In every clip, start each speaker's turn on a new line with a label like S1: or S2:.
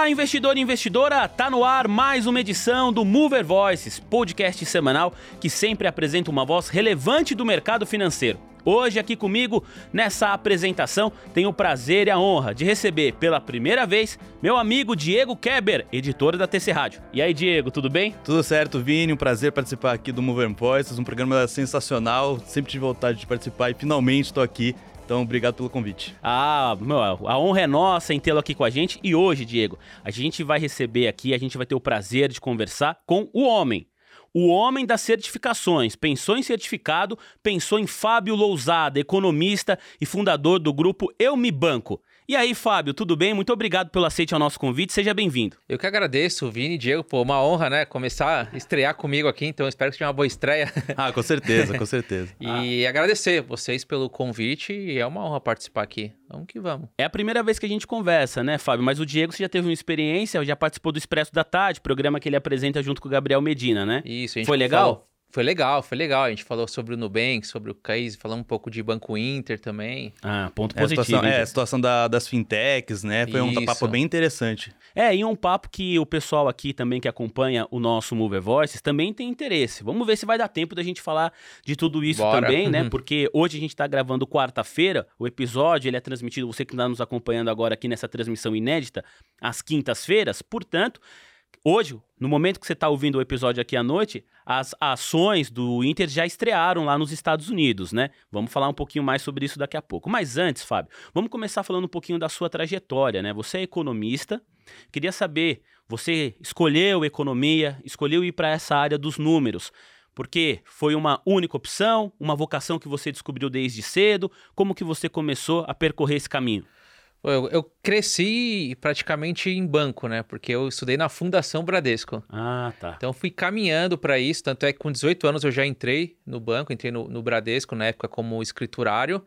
S1: Olá, investidor e investidora! Tá no ar mais uma edição do Mover Voices, podcast semanal que sempre apresenta uma voz relevante do mercado financeiro. Hoje aqui comigo, nessa apresentação, tenho o prazer e a honra de receber pela primeira vez meu amigo Diego Keber, editor da TC Rádio. E aí, Diego, tudo bem?
S2: Tudo certo, Vini. Um prazer participar aqui do Mover Voices, um programa sensacional. Sempre tive vontade de participar e finalmente estou aqui. Então, obrigado pelo convite.
S1: Ah, meu, a honra é nossa em tê-lo aqui com a gente. E hoje, Diego, a gente vai receber aqui, a gente vai ter o prazer de conversar com o homem. O homem das certificações. Pensou em certificado, pensou em Fábio Lousada, economista e fundador do grupo Eu Me Banco. E aí, Fábio, tudo bem? Muito obrigado pelo aceite ao nosso convite. Seja bem-vindo.
S3: Eu que agradeço, Vini e Diego. Pô, uma honra, né? Começar a estrear comigo aqui, então espero que seja uma boa estreia.
S2: Ah, com certeza, com certeza.
S3: e ah. agradecer vocês pelo convite e é uma honra participar aqui. Vamos que vamos.
S1: É a primeira vez que a gente conversa, né, Fábio? Mas o Diego você já teve uma experiência, já participou do Expresso da Tarde, programa que ele apresenta junto com o Gabriel Medina, né?
S3: Isso, a gente
S1: Foi legal?
S3: Falou... Foi legal, foi legal. A gente falou sobre o Nubank, sobre o case, falamos um pouco de Banco Inter também.
S1: Ah, ponto positivo.
S2: É, a situação, é, a situação da, das fintechs, né? Foi Isso. um papo bem interessante.
S1: É, e um papo que o pessoal aqui também que acompanha o nosso Mover Voices também tem interesse. Vamos ver se vai dar tempo da gente falar de tudo isso Bora. também, né? Uhum. Porque hoje a gente está gravando quarta-feira, o episódio ele é transmitido, você que está nos acompanhando agora aqui nessa transmissão inédita, às quintas-feiras, portanto... Hoje, no momento que você está ouvindo o episódio aqui à noite, as ações do Inter já estrearam lá nos Estados Unidos, né? Vamos falar um pouquinho mais sobre isso daqui a pouco. Mas antes, Fábio, vamos começar falando um pouquinho da sua trajetória, né? Você é economista. Queria saber, você escolheu economia, escolheu ir para essa área dos números. Porque foi uma única opção, uma vocação que você descobriu desde cedo? Como que você começou a percorrer esse caminho?
S3: Eu, eu, cresci praticamente em banco, né? Porque eu estudei na Fundação Bradesco.
S1: Ah, tá.
S3: Então fui caminhando para isso. Tanto é que com 18 anos eu já entrei no banco, entrei no, no Bradesco na época como escriturário.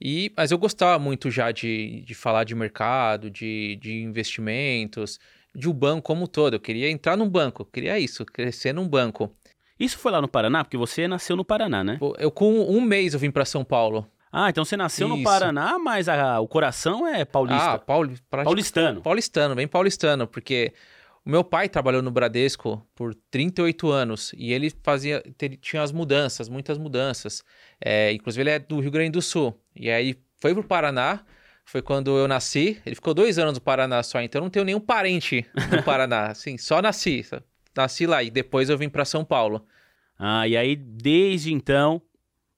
S3: E, mas eu gostava muito já de, de falar de mercado, de, de investimentos, de o um banco como um todo. Eu queria entrar num banco, eu queria isso, crescer num banco.
S1: Isso foi lá no Paraná? Porque você nasceu no Paraná, né?
S3: Eu com um mês eu vim para São Paulo.
S1: Ah, então você nasceu Isso. no Paraná, mas a, o coração é paulista.
S3: Ah, Pauli,
S1: paulistano.
S3: Paulistano, bem paulistano, porque o meu pai trabalhou no Bradesco por 38 anos e ele fazia, tinha as mudanças, muitas mudanças. É, inclusive ele é do Rio Grande do Sul. E aí foi pro Paraná, foi quando eu nasci. Ele ficou dois anos no Paraná só, então eu não tenho nenhum parente no Paraná. assim, só nasci. Nasci lá e depois eu vim para São Paulo.
S1: Ah, e aí desde então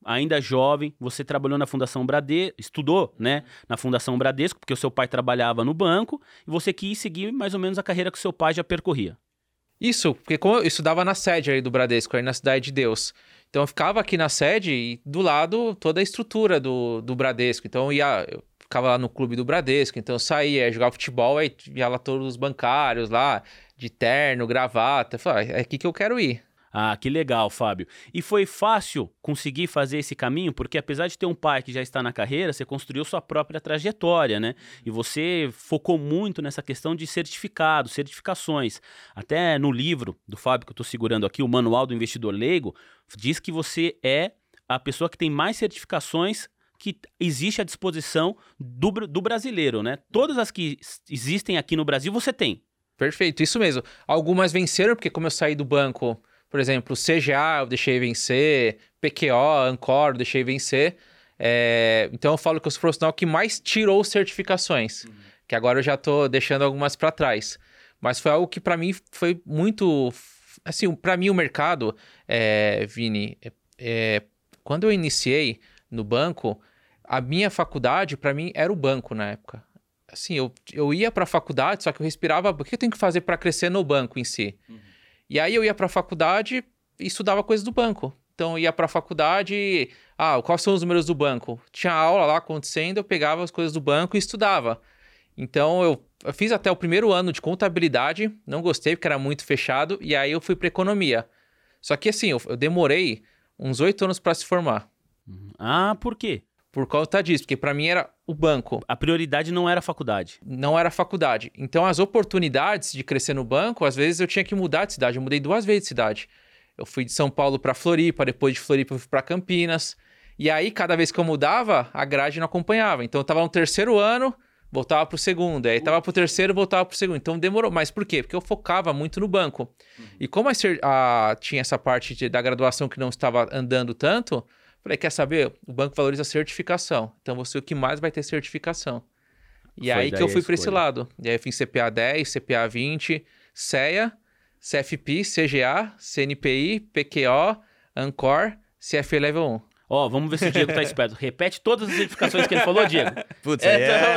S1: ainda jovem, você trabalhou na Fundação Bradesco, estudou, né, na Fundação Bradesco, porque o seu pai trabalhava no banco, e você quis seguir mais ou menos a carreira que o seu pai já percorria.
S3: Isso, porque como eu estudava na sede aí do Bradesco, aí na Cidade de Deus. Então eu ficava aqui na sede e do lado toda a estrutura do, do Bradesco. Então eu ia, eu ficava lá no clube do Bradesco, então eu saía, jogava futebol, aí ia lá todos os bancários lá, de terno, gravata. Eu falei, ah, é aqui que eu quero ir.
S1: Ah, que legal, Fábio. E foi fácil conseguir fazer esse caminho, porque apesar de ter um pai que já está na carreira, você construiu sua própria trajetória, né? E você focou muito nessa questão de certificados, certificações. Até no livro do Fábio que eu estou segurando aqui, o Manual do Investidor Leigo, diz que você é a pessoa que tem mais certificações que existe à disposição do, do brasileiro, né? Todas as que existem aqui no Brasil você tem.
S3: Perfeito, isso mesmo. Algumas venceram, porque como eu saí do banco por exemplo, CGA eu deixei vencer, PQO, Ancor eu deixei vencer. É, então eu falo que eu sou o profissional que mais tirou certificações, uhum. que agora eu já estou deixando algumas para trás. Mas foi algo que para mim foi muito. Assim, para mim o mercado, é, Vini, é, é, quando eu iniciei no banco, a minha faculdade para mim era o banco na época. Assim, eu, eu ia para a faculdade, só que eu respirava. O que eu tenho que fazer para crescer no banco em si? Uhum. E aí eu ia para a faculdade e estudava coisas do banco. Então eu ia para a faculdade, ah, quais são os números do banco? Tinha aula lá acontecendo, eu pegava as coisas do banco e estudava. Então eu, eu fiz até o primeiro ano de contabilidade, não gostei porque era muito fechado, e aí eu fui para economia. Só que assim, eu, eu demorei uns oito anos para se formar.
S1: Ah, por quê?
S3: Por conta disso, porque para mim era o banco.
S1: A prioridade não era a faculdade.
S3: Não era a faculdade. Então as oportunidades de crescer no banco, às vezes eu tinha que mudar de cidade. Eu mudei duas vezes de cidade. Eu fui de São Paulo para Floripa, depois de Floripa eu fui para Campinas. E aí cada vez que eu mudava, a grade não acompanhava. Então eu estava no terceiro ano, voltava pro segundo. Aí tava pro terceiro, voltava pro segundo. Então demorou. Mas por quê? Porque eu focava muito no banco. Uhum. E como a, a, tinha essa parte de, da graduação que não estava andando tanto, falei, quer saber? O banco valoriza certificação. Então você o que mais vai ter certificação. E Foi aí que eu fui para esse lado. E aí eu fiz CPA 10, CPA 20, CEA, CFP, CGA, CNPI, PQO, Ancor, CFE Level 1.
S1: Ó, oh, vamos ver se o Diego tá esperto. Repete todas as certificações que ele falou, Diego.
S2: Putz, é, é...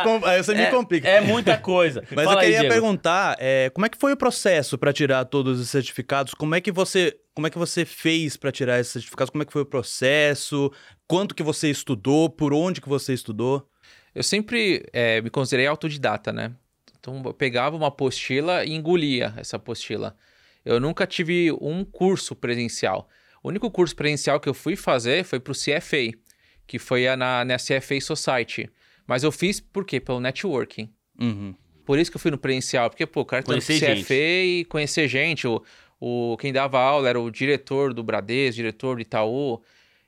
S2: Então... aí você me é, complica.
S1: É muita coisa.
S2: Mas Fala eu queria aí, perguntar, é, como é que foi o processo para tirar todos os certificados? Como é que você, como é que você fez para tirar esses certificados? Como é que foi o processo? Quanto que você estudou? Por onde que você estudou?
S3: Eu sempre é, me considerei autodidata, né? Então eu pegava uma apostila e engolia essa apostila. Eu nunca tive um curso presencial. O único curso presencial que eu fui fazer foi para o CFA, que foi na, na CFA Society. Mas eu fiz por quê? Pelo networking.
S2: Uhum.
S3: Por isso que eu fui no presencial. Porque, pô, o cara tá no CFA e conhecer gente. O, o, quem dava aula era o diretor do Bradesco, diretor do Itaú.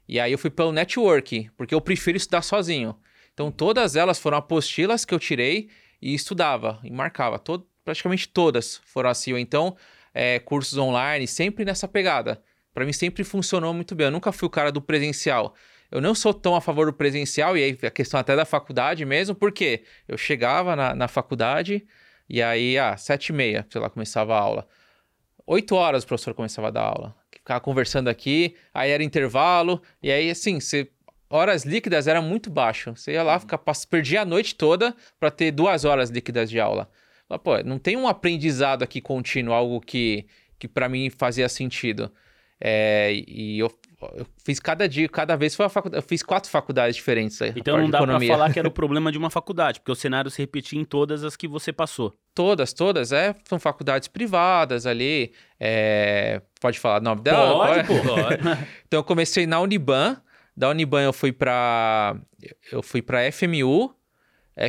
S3: E aí eu fui pelo networking, porque eu prefiro estudar sozinho. Então todas elas foram apostilas que eu tirei e estudava e marcava. Todo, praticamente todas foram assim. Ou então, é, cursos online, sempre nessa pegada para mim sempre funcionou muito bem. Eu nunca fui o cara do presencial. Eu não sou tão a favor do presencial, e aí a questão até da faculdade mesmo, porque eu chegava na, na faculdade e aí, ah, sete e meia, sei lá, começava a aula. Oito horas o professor começava a dar aula. Ficava conversando aqui, aí era intervalo, e aí, assim, você, horas líquidas era muito baixo. Você ia lá, ficar, perdia a noite toda para ter duas horas líquidas de aula. Pô, não tem um aprendizado aqui contínuo, algo que, que para mim fazia sentido. É, e eu, eu, fiz cada dia, cada vez foi uma faculdade. Eu fiz quatro faculdades diferentes.
S1: Então não dá para falar que era o problema de uma faculdade, porque o cenário se repetia em todas as que você passou.
S3: Todas, todas, é. São faculdades privadas ali. É, pode falar o nome dela?
S1: Pode, pô. Pode.
S3: então eu comecei na Uniban. Da Uniban eu fui para eu fui para FMU.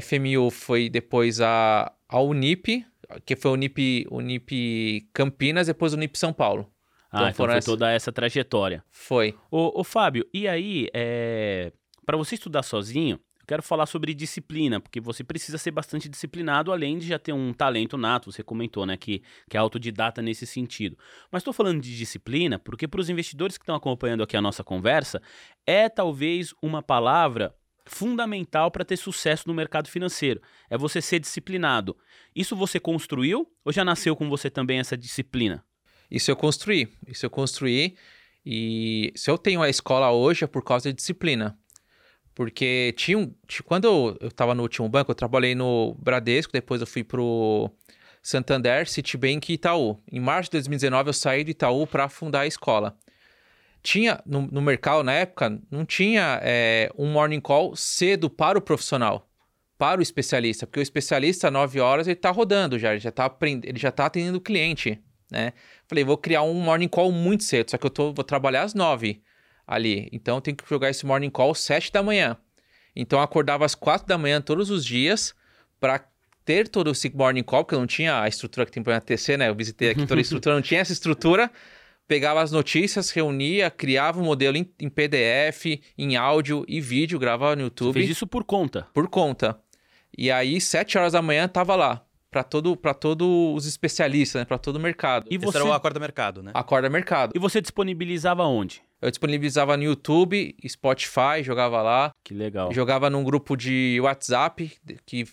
S3: FMU foi depois a, a Unip, que foi Unip, Unip Campinas, depois Unip São Paulo.
S1: Ah, então, então foi essa... toda essa trajetória.
S3: Foi.
S1: Ô, ô Fábio, e aí, é... para você estudar sozinho, eu quero falar sobre disciplina, porque você precisa ser bastante disciplinado, além de já ter um talento nato, você comentou, né, que, que é autodidata nesse sentido. Mas estou falando de disciplina porque para os investidores que estão acompanhando aqui a nossa conversa, é talvez uma palavra fundamental para ter sucesso no mercado financeiro. É você ser disciplinado. Isso você construiu ou já nasceu com você também essa disciplina?
S3: Isso eu construí. Isso eu construí. E se eu tenho a escola hoje é por causa de disciplina. Porque tinha um, quando eu estava no último banco, eu trabalhei no Bradesco, depois eu fui pro Santander, Citibank e Itaú. Em março de 2019 eu saí do Itaú para fundar a escola. Tinha no, no, mercado na época, não tinha é, um morning call cedo para o profissional, para o especialista, porque o especialista, 9 horas, ele está rodando já, ele já está ele já tá atendendo o cliente né? Falei, vou criar um morning call muito cedo, só que eu tô, vou trabalhar às nove ali. Então eu tenho que jogar esse morning call às sete da manhã. Então eu acordava às quatro da manhã todos os dias para ter todo esse morning call, porque eu não tinha a estrutura que tem para TC, né? Eu visitei aqui toda a estrutura, não tinha essa estrutura. Pegava as notícias, reunia, criava um modelo em, em PDF, em áudio e vídeo, gravava no YouTube. Você
S1: fez isso por conta?
S3: Por conta. E aí, sete horas da manhã, tava lá para todo para todos os especialistas, né, para todo o mercado.
S2: E você Esse era o Acorda Mercado, né?
S3: Acorda Mercado.
S1: E você disponibilizava onde?
S3: Eu disponibilizava no YouTube, Spotify, jogava lá.
S1: Que legal.
S3: Jogava num grupo de WhatsApp, que,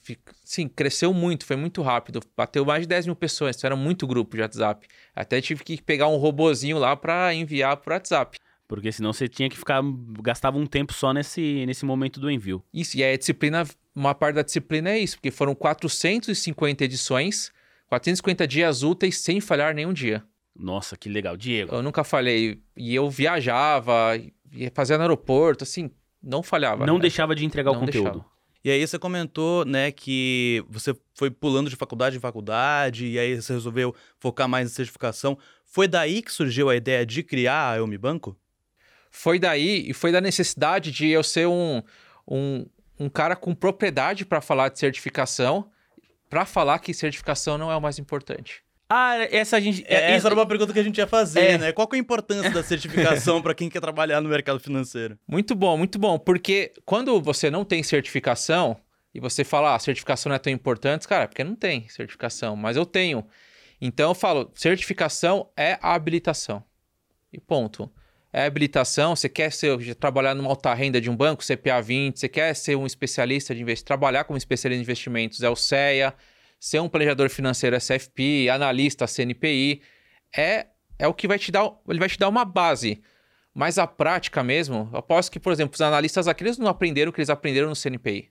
S3: sim, cresceu muito, foi muito rápido. Bateu mais de 10 mil pessoas, então era muito grupo de WhatsApp. Até tive que pegar um robozinho lá para enviar pro WhatsApp.
S1: Porque senão você tinha que ficar. gastava um tempo só nesse, nesse momento do envio.
S3: Isso, e aí a disciplina uma parte da disciplina é isso, porque foram 450 edições, 450 dias úteis sem falhar nenhum dia.
S1: Nossa, que legal. Diego.
S3: Eu nunca falhei. E eu viajava, ia fazer no aeroporto, assim, não falhava.
S1: Não né? deixava de entregar não o conteúdo. Deixava.
S2: E aí você comentou, né, que você foi pulando de faculdade em faculdade, e aí você resolveu focar mais em certificação. Foi daí que surgiu a ideia de criar a Eu Me Banco?
S3: Foi daí, e foi da necessidade de eu ser um, um, um cara com propriedade para falar de certificação, para falar que certificação não é o mais importante.
S1: Ah, essa a gente.
S2: É, essa era uma pergunta que a gente ia fazer, é. né? Qual é a importância da certificação para quem quer trabalhar no mercado financeiro?
S3: Muito bom, muito bom. Porque quando você não tem certificação, E você fala, ah, certificação não é tão importante, cara, porque não tem certificação, mas eu tenho. Então eu falo, certificação é a habilitação. E ponto. É habilitação, você quer ser, trabalhar numa alta renda de um banco, CPA 20, você quer ser um especialista de investimento, trabalhar como especialista em investimentos, é o CEA, ser um planejador financeiro SFP, analista CNPI, é, é o que vai te dar, ele vai te dar uma base. Mas a prática mesmo, aposto que, por exemplo, os analistas aqui, eles não aprenderam o que eles aprenderam no CNPI.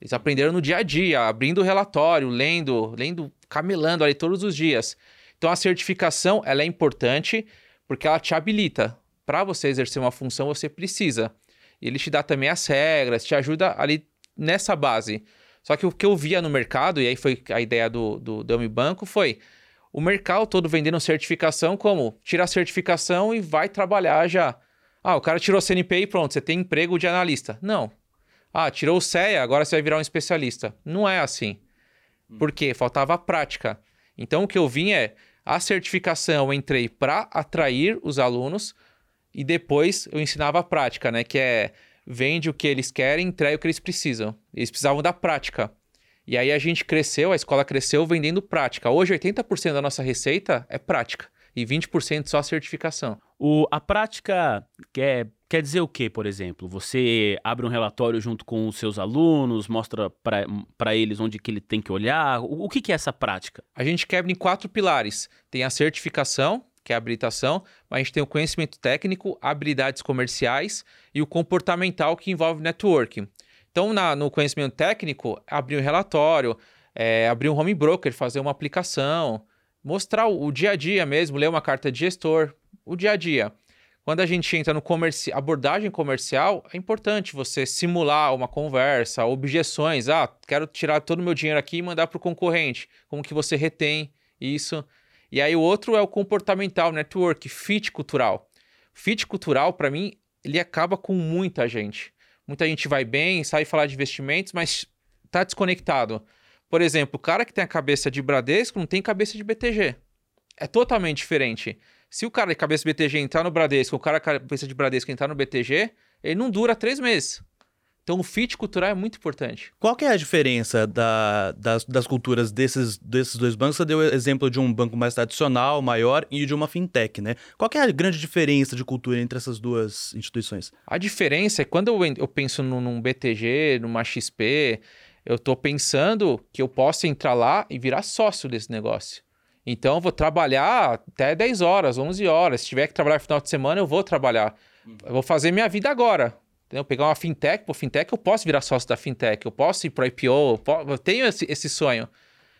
S3: Eles aprenderam no dia a dia, abrindo o relatório, lendo, lendo, camelando ali todos os dias. Então a certificação, ela é importante porque ela te habilita. Para você exercer uma função, você precisa. Ele te dá também as regras, te ajuda ali nessa base. Só que o que eu via no mercado, e aí foi a ideia do, do Dummy Banco, foi o mercado todo vendendo certificação como tira a certificação e vai trabalhar já. Ah, o cara tirou CNPI e pronto, você tem emprego de analista. Não, ah, tirou o CEA, agora você vai virar um especialista. Não é assim. Hum. Por quê? Faltava prática. Então, o que eu vim é a certificação, eu entrei para atrair os alunos e depois eu ensinava a prática, né? Que é vende o que eles querem, entrega o que eles precisam. Eles precisavam da prática. E aí a gente cresceu, a escola cresceu vendendo prática. Hoje, 80% da nossa receita é prática e 20% só certificação.
S1: O, a prática quer, quer dizer o que, por exemplo? Você abre um relatório junto com os seus alunos, mostra para eles onde que ele tem que olhar. O, o que, que é essa prática?
S3: A gente quebra em quatro pilares. Tem a certificação, que é a habilitação, mas a gente tem o conhecimento técnico, habilidades comerciais e o comportamental, que envolve networking. Então, na, no conhecimento técnico, abrir um relatório, é, abrir um home broker, fazer uma aplicação, mostrar o, o, dia a dia mesmo, ler uma carta de gestor, o dia a dia. Quando a gente entra no comerci abordagem comercial, é importante você simular uma conversa, objeções. Ah, quero tirar todo o meu dinheiro aqui e mandar para o concorrente. Como que você retém isso? E aí o outro é o comportamental, network, fit cultural. Fit cultural, para mim, ele acaba com muita gente. Muita gente vai bem, sai falar de investimentos, mas está desconectado. Por exemplo, o cara que tem a cabeça de Bradesco não tem cabeça de BTG. É totalmente diferente. Se o cara de cabeça de BTG entrar no Bradesco, o cara de cabeça de Bradesco entrar no BTG, ele não dura três meses. Então o fit cultural é muito importante.
S2: Qual que é a diferença da, das, das, culturas desses, desses dois bancos? Você deu exemplo de um banco mais tradicional, maior, e de uma fintech, né? Qual que é a grande diferença de cultura entre essas duas instituições?
S3: A diferença é quando eu, eu penso num, num BTG, numa XP, eu estou pensando que eu posso entrar lá e virar sócio desse negócio. Então, eu vou trabalhar até 10 horas, 11 horas. Se tiver que trabalhar no final de semana, eu vou trabalhar. Uhum. Eu vou fazer minha vida agora. Entendeu? Pegar uma fintech, por fintech, eu posso virar sócio da fintech, eu posso ir para IPO, eu, posso, eu tenho esse, esse, sonho.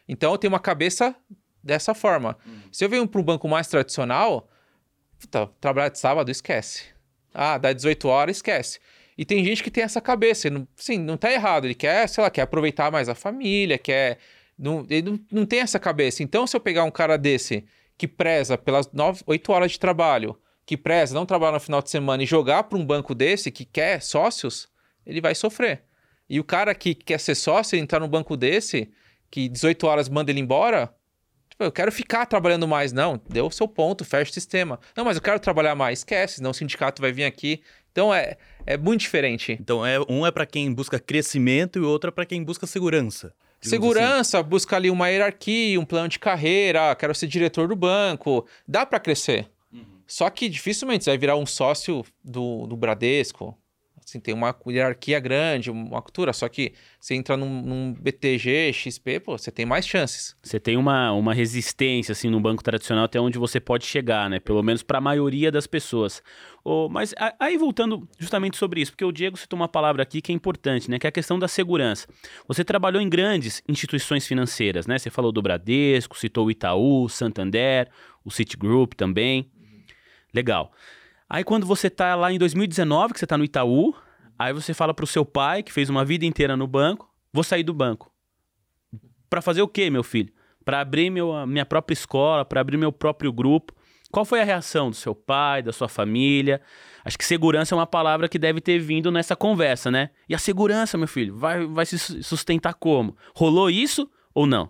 S3: Então, eu tenho uma cabeça dessa forma. Uhum. Se eu venho para um banco mais tradicional, puta, trabalhar de sábado, esquece. Ah, dá 18 horas, esquece. E tem gente que tem essa cabeça. Não, sim, não tá errado. Ele quer, sei lá, quer aproveitar mais a família, quer. Não, ele não, não tem essa cabeça. Então, se eu pegar um cara desse que preza pelas 9, 8 horas de trabalho, que preza não trabalhar no final de semana e jogar para um banco desse que quer sócios, ele vai sofrer. E o cara que quer ser sócio, entrar num banco desse, que 18 horas manda ele embora, tipo, eu quero ficar trabalhando mais. Não, deu o seu ponto, fecha o sistema. Não, mas eu quero trabalhar mais. Esquece, senão o sindicato vai vir aqui. Então é, é muito diferente.
S2: Então, é, um é para quem busca crescimento e outro é para quem busca segurança.
S3: Segurança, assim. busca ali uma hierarquia, um plano de carreira, ah, quero ser diretor do banco. Dá para crescer. Só que dificilmente você vai virar um sócio do, do Bradesco, Assim, tem uma hierarquia grande, uma cultura, só que você entra num, num, BTG, XP, pô, você tem mais chances.
S1: Você tem uma, uma resistência, assim, no banco tradicional até onde você pode chegar, né? Pelo menos para a maioria das pessoas. Oh, mas aí voltando justamente sobre isso, porque o Diego citou uma palavra aqui que é importante, né? Que é a questão da segurança. Você trabalhou em grandes instituições financeiras, né? Você falou do Bradesco, citou o Itaú, Santander, o Citigroup também. Legal. Aí quando você tá lá em 2019, que você tá no Itaú, aí você fala pro seu pai, que fez uma vida inteira no banco, vou sair do banco. Para fazer o quê, meu filho? Para abrir meu, minha própria escola, para abrir meu próprio grupo. Qual foi a reação do seu pai, da sua família? Acho que segurança é uma palavra que deve ter vindo nessa conversa, né? E a segurança, meu filho, vai, vai se sustentar como? Rolou isso ou não?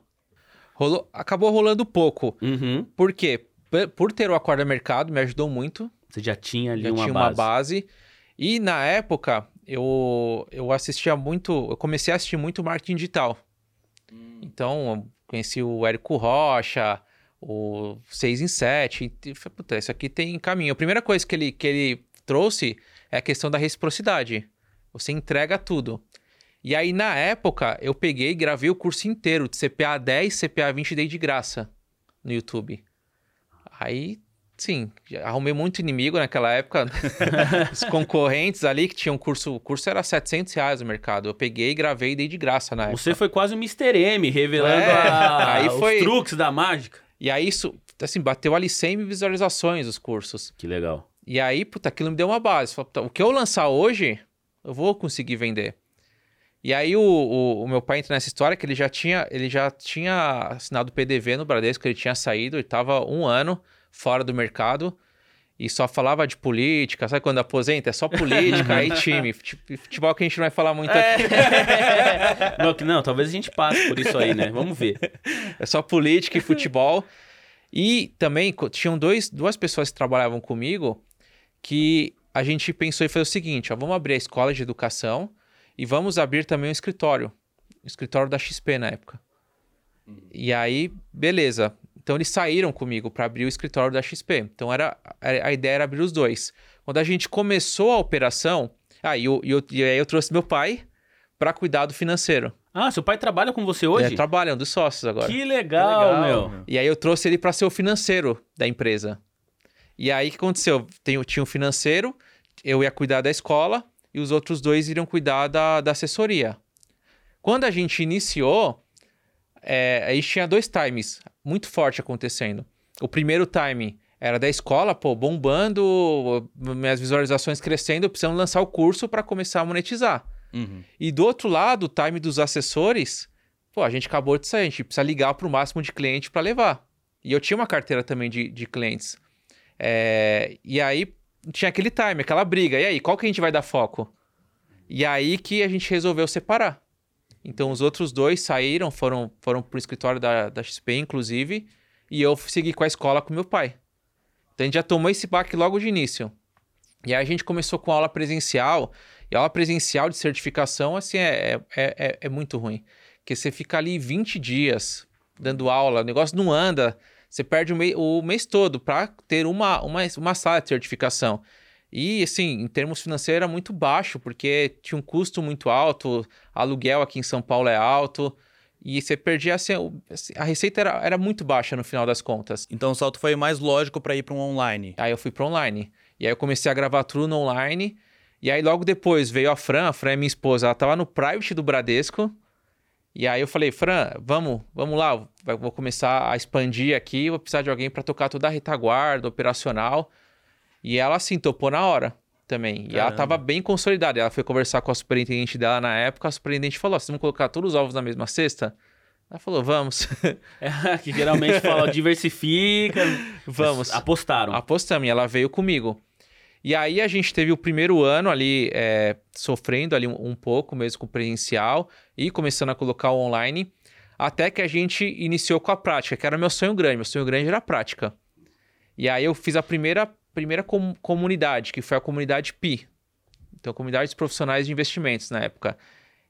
S3: Rolou, acabou rolando pouco.
S1: Uhum.
S3: Por quê? Por ter o acordo mercado, me ajudou muito
S1: você já tinha ali
S3: já
S1: uma
S3: tinha
S1: base.
S3: uma base. E na época, eu, eu assistia muito, eu comecei a assistir muito marketing digital. Hum. Então, conheci o Érico Rocha, o 6 em 7, e falei, puta, isso aqui tem caminho. A primeira coisa que ele, que ele trouxe é a questão da reciprocidade. Você entrega tudo. E aí, na época, eu peguei e gravei o curso inteiro de CPA 10, CPA 20 dei de graça no YouTube. Aí, sim, arrumei muito inimigo naquela época. Os concorrentes ali que tinham curso, o curso era 700 reais no mercado. Eu peguei, gravei e dei de graça na época.
S1: Você foi quase o Mr. M, revelando é, a... aí foi... os truques da mágica.
S3: E aí, isso, assim, bateu ali 100 mil visualizações os cursos.
S1: Que legal.
S3: E aí, puta, aquilo me deu uma base. O que eu lançar hoje, eu vou conseguir vender. E aí o, o, o, meu pai entra nessa história que ele já tinha, ele já tinha assinado o PDV no Bradesco, ele tinha saído, ele estava um ano fora do mercado e só falava de política, sabe quando aposenta? É só política, aí time. Futebol que a gente não vai falar muito aqui.
S1: não, não, talvez a gente passe por isso aí, né? Vamos ver.
S3: É só política e futebol. E também tinham dois, duas pessoas que trabalhavam comigo que a gente pensou e fez o seguinte: ó, vamos abrir a escola de educação e vamos abrir também um escritório. O escritório da XP na época. Uhum. E aí, beleza. Então eles saíram comigo para abrir o escritório da XP. Então era a ideia era abrir os dois. Quando a gente começou a operação, ah, e, eu, eu, e aí eu trouxe meu pai para cuidar do financeiro.
S1: Ah, seu pai trabalha com você hoje?
S3: É, trabalha, é um dos sócios agora.
S1: Que legal, que legal meu.
S3: E aí eu trouxe ele para ser o financeiro da empresa. E aí o que aconteceu? Tem, tinha um financeiro, eu ia cuidar da escola e os outros dois iriam cuidar da, da assessoria. Quando a gente iniciou, é, aí tinha dois times muito forte acontecendo. O primeiro time era da escola, pô, bombando, minhas visualizações crescendo, precisamos lançar o curso para começar a monetizar. Uhum. E do outro lado, o time dos assessores, pô, a gente acabou de sair, a gente precisa ligar para o máximo de cliente para levar. E eu tinha uma carteira também de, de clientes. É, e aí tinha aquele time, aquela briga. E aí, qual que a gente vai dar foco? E aí que a gente resolveu separar. Então os outros dois saíram, foram, foram pro escritório da, da XP, inclusive, e eu segui com a escola com meu pai. Então a gente já tomou esse baque logo de início. E aí a gente começou com aula presencial, e aula presencial de certificação, assim, é, é, é, é muito ruim. Porque você fica ali 20 dias dando aula, o negócio não anda, você perde o, mei, o mês todo para ter uma, uma, uma sala de certificação. E, assim, em termos financeiros era muito baixo, porque tinha um custo muito alto, aluguel aqui em São Paulo é alto, e você perdia, assim, assim, a receita era, era muito baixa no final das contas.
S2: Então o salto foi mais lógico para ir para um online.
S3: Aí eu fui para online. E aí eu comecei a gravar tudo no online, e aí logo depois veio a Fran, a Fran é minha esposa, ela estava no private do Bradesco, e aí eu falei, Fran, vamos, vamos lá, vou começar a expandir aqui, vou precisar de alguém para tocar toda a retaguarda, operacional. E ela assim topou na hora também. Caramba. E ela estava bem consolidada. Ela foi conversar com a superintendente dela na época, a superintendente falou: "Vocês vão colocar todos os ovos na mesma cesta?" Ela falou, vamos.
S1: É, que geralmente fala, diversifica.
S3: vamos.
S1: Apostaram.
S3: Apostamos, e ela veio comigo. E aí a gente teve o primeiro ano ali é, sofrendo ali um, um, pouco mesmo com o presencial e começando a colocar o online, até que a gente iniciou com a prática, que era meu sonho grande. Meu sonho grande era a prática. E aí eu fiz a primeira, primeira com, comunidade, que foi a comunidade PI. Então, comunidades profissionais de investimentos na época.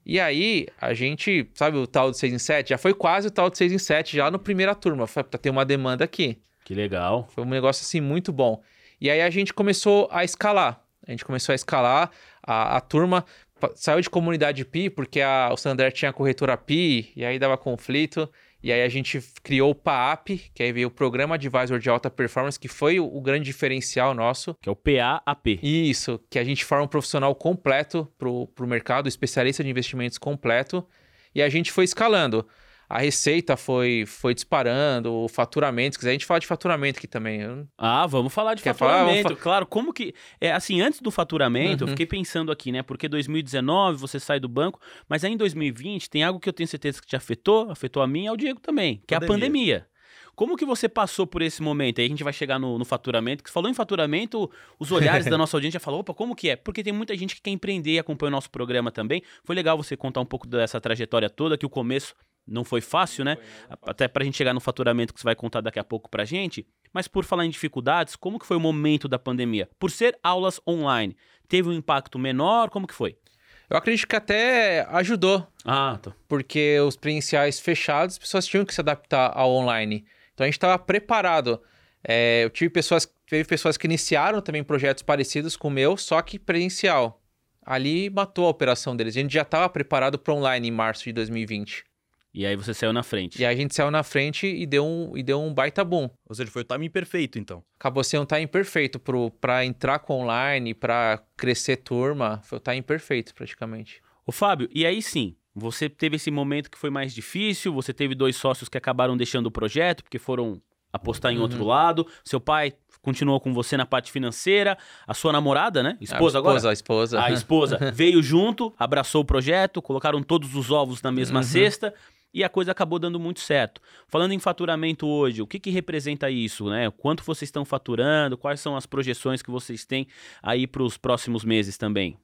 S3: E aí, a gente, sabe o tal de 6 em 7? Já foi quase o tal de 6 em 7, já na primeira turma. Foi ter uma demanda aqui.
S1: Que legal.
S3: Foi um negócio, assim, muito bom. E aí a gente começou a escalar. A gente começou a escalar. A, a turma saiu de comunidade PI, porque a, o Sander tinha a corretora PI, e aí dava conflito. E aí a gente criou o PAAP, que aí veio o Programa Advisor de Alta Performance, que foi o, o grande diferencial nosso.
S1: Que é o PAAP.
S3: Isso, que a gente forma um profissional completo para o mercado, especialista de investimentos completo. E a gente foi escalando a receita foi, foi disparando, o faturamento. Se quiser, a gente fala de faturamento aqui também.
S1: Ah, vamos falar de Quer faturamento. Falar? Claro, como que. É, assim, antes do faturamento, uhum. eu fiquei pensando aqui, né? Porque 2019 você sai do banco, mas aí em 2020 tem algo que eu tenho certeza que te afetou, afetou a mim e ao Diego também, que pandemia. é a pandemia. Como que você passou por esse momento? Aí a gente vai chegar no, no faturamento. Que falou em faturamento, os olhares da nossa audiência já falou, opa, como que é? Porque tem muita gente que quer empreender e acompanha o nosso programa também. Foi legal você contar um pouco dessa trajetória toda, que o começo não foi fácil, né? Até para a gente chegar no faturamento que você vai contar daqui a pouco para a gente. Mas por falar em dificuldades, como que foi o momento da pandemia? Por ser aulas online, teve um impacto menor? Como que foi?
S3: Eu acredito que até ajudou.
S1: Ah, tá.
S3: Porque os presenciais fechados, as pessoas tinham que se adaptar ao online. Então a gente estava preparado. É, eu tive pessoas, teve pessoas que iniciaram também projetos parecidos com o meu, só que presencial. Ali matou a operação deles. A gente já estava preparado para online em março de 2020.
S1: E aí você saiu na frente.
S3: E aí a gente saiu na frente e deu um, e deu um baita boom.
S2: Ou seja, foi o timing perfeito, então.
S3: Acabou sendo um timing perfeito para entrar com online, para crescer turma. Foi o timing perfeito, praticamente.
S1: Ô, Fábio, e aí sim, você teve esse momento que foi mais difícil, você teve dois sócios que acabaram deixando o projeto, porque foram apostar em uhum. outro lado. Seu pai continuou com você na parte financeira. A sua namorada, né? Esposa, a agora?
S3: Esposa, a esposa.
S1: A esposa veio junto, abraçou o projeto, colocaram todos os ovos na mesma uhum. cesta e a coisa acabou dando muito certo. Falando em faturamento hoje, o que, que representa isso, né? Quanto vocês estão faturando? Quais são as projeções que vocês têm aí para os próximos meses também?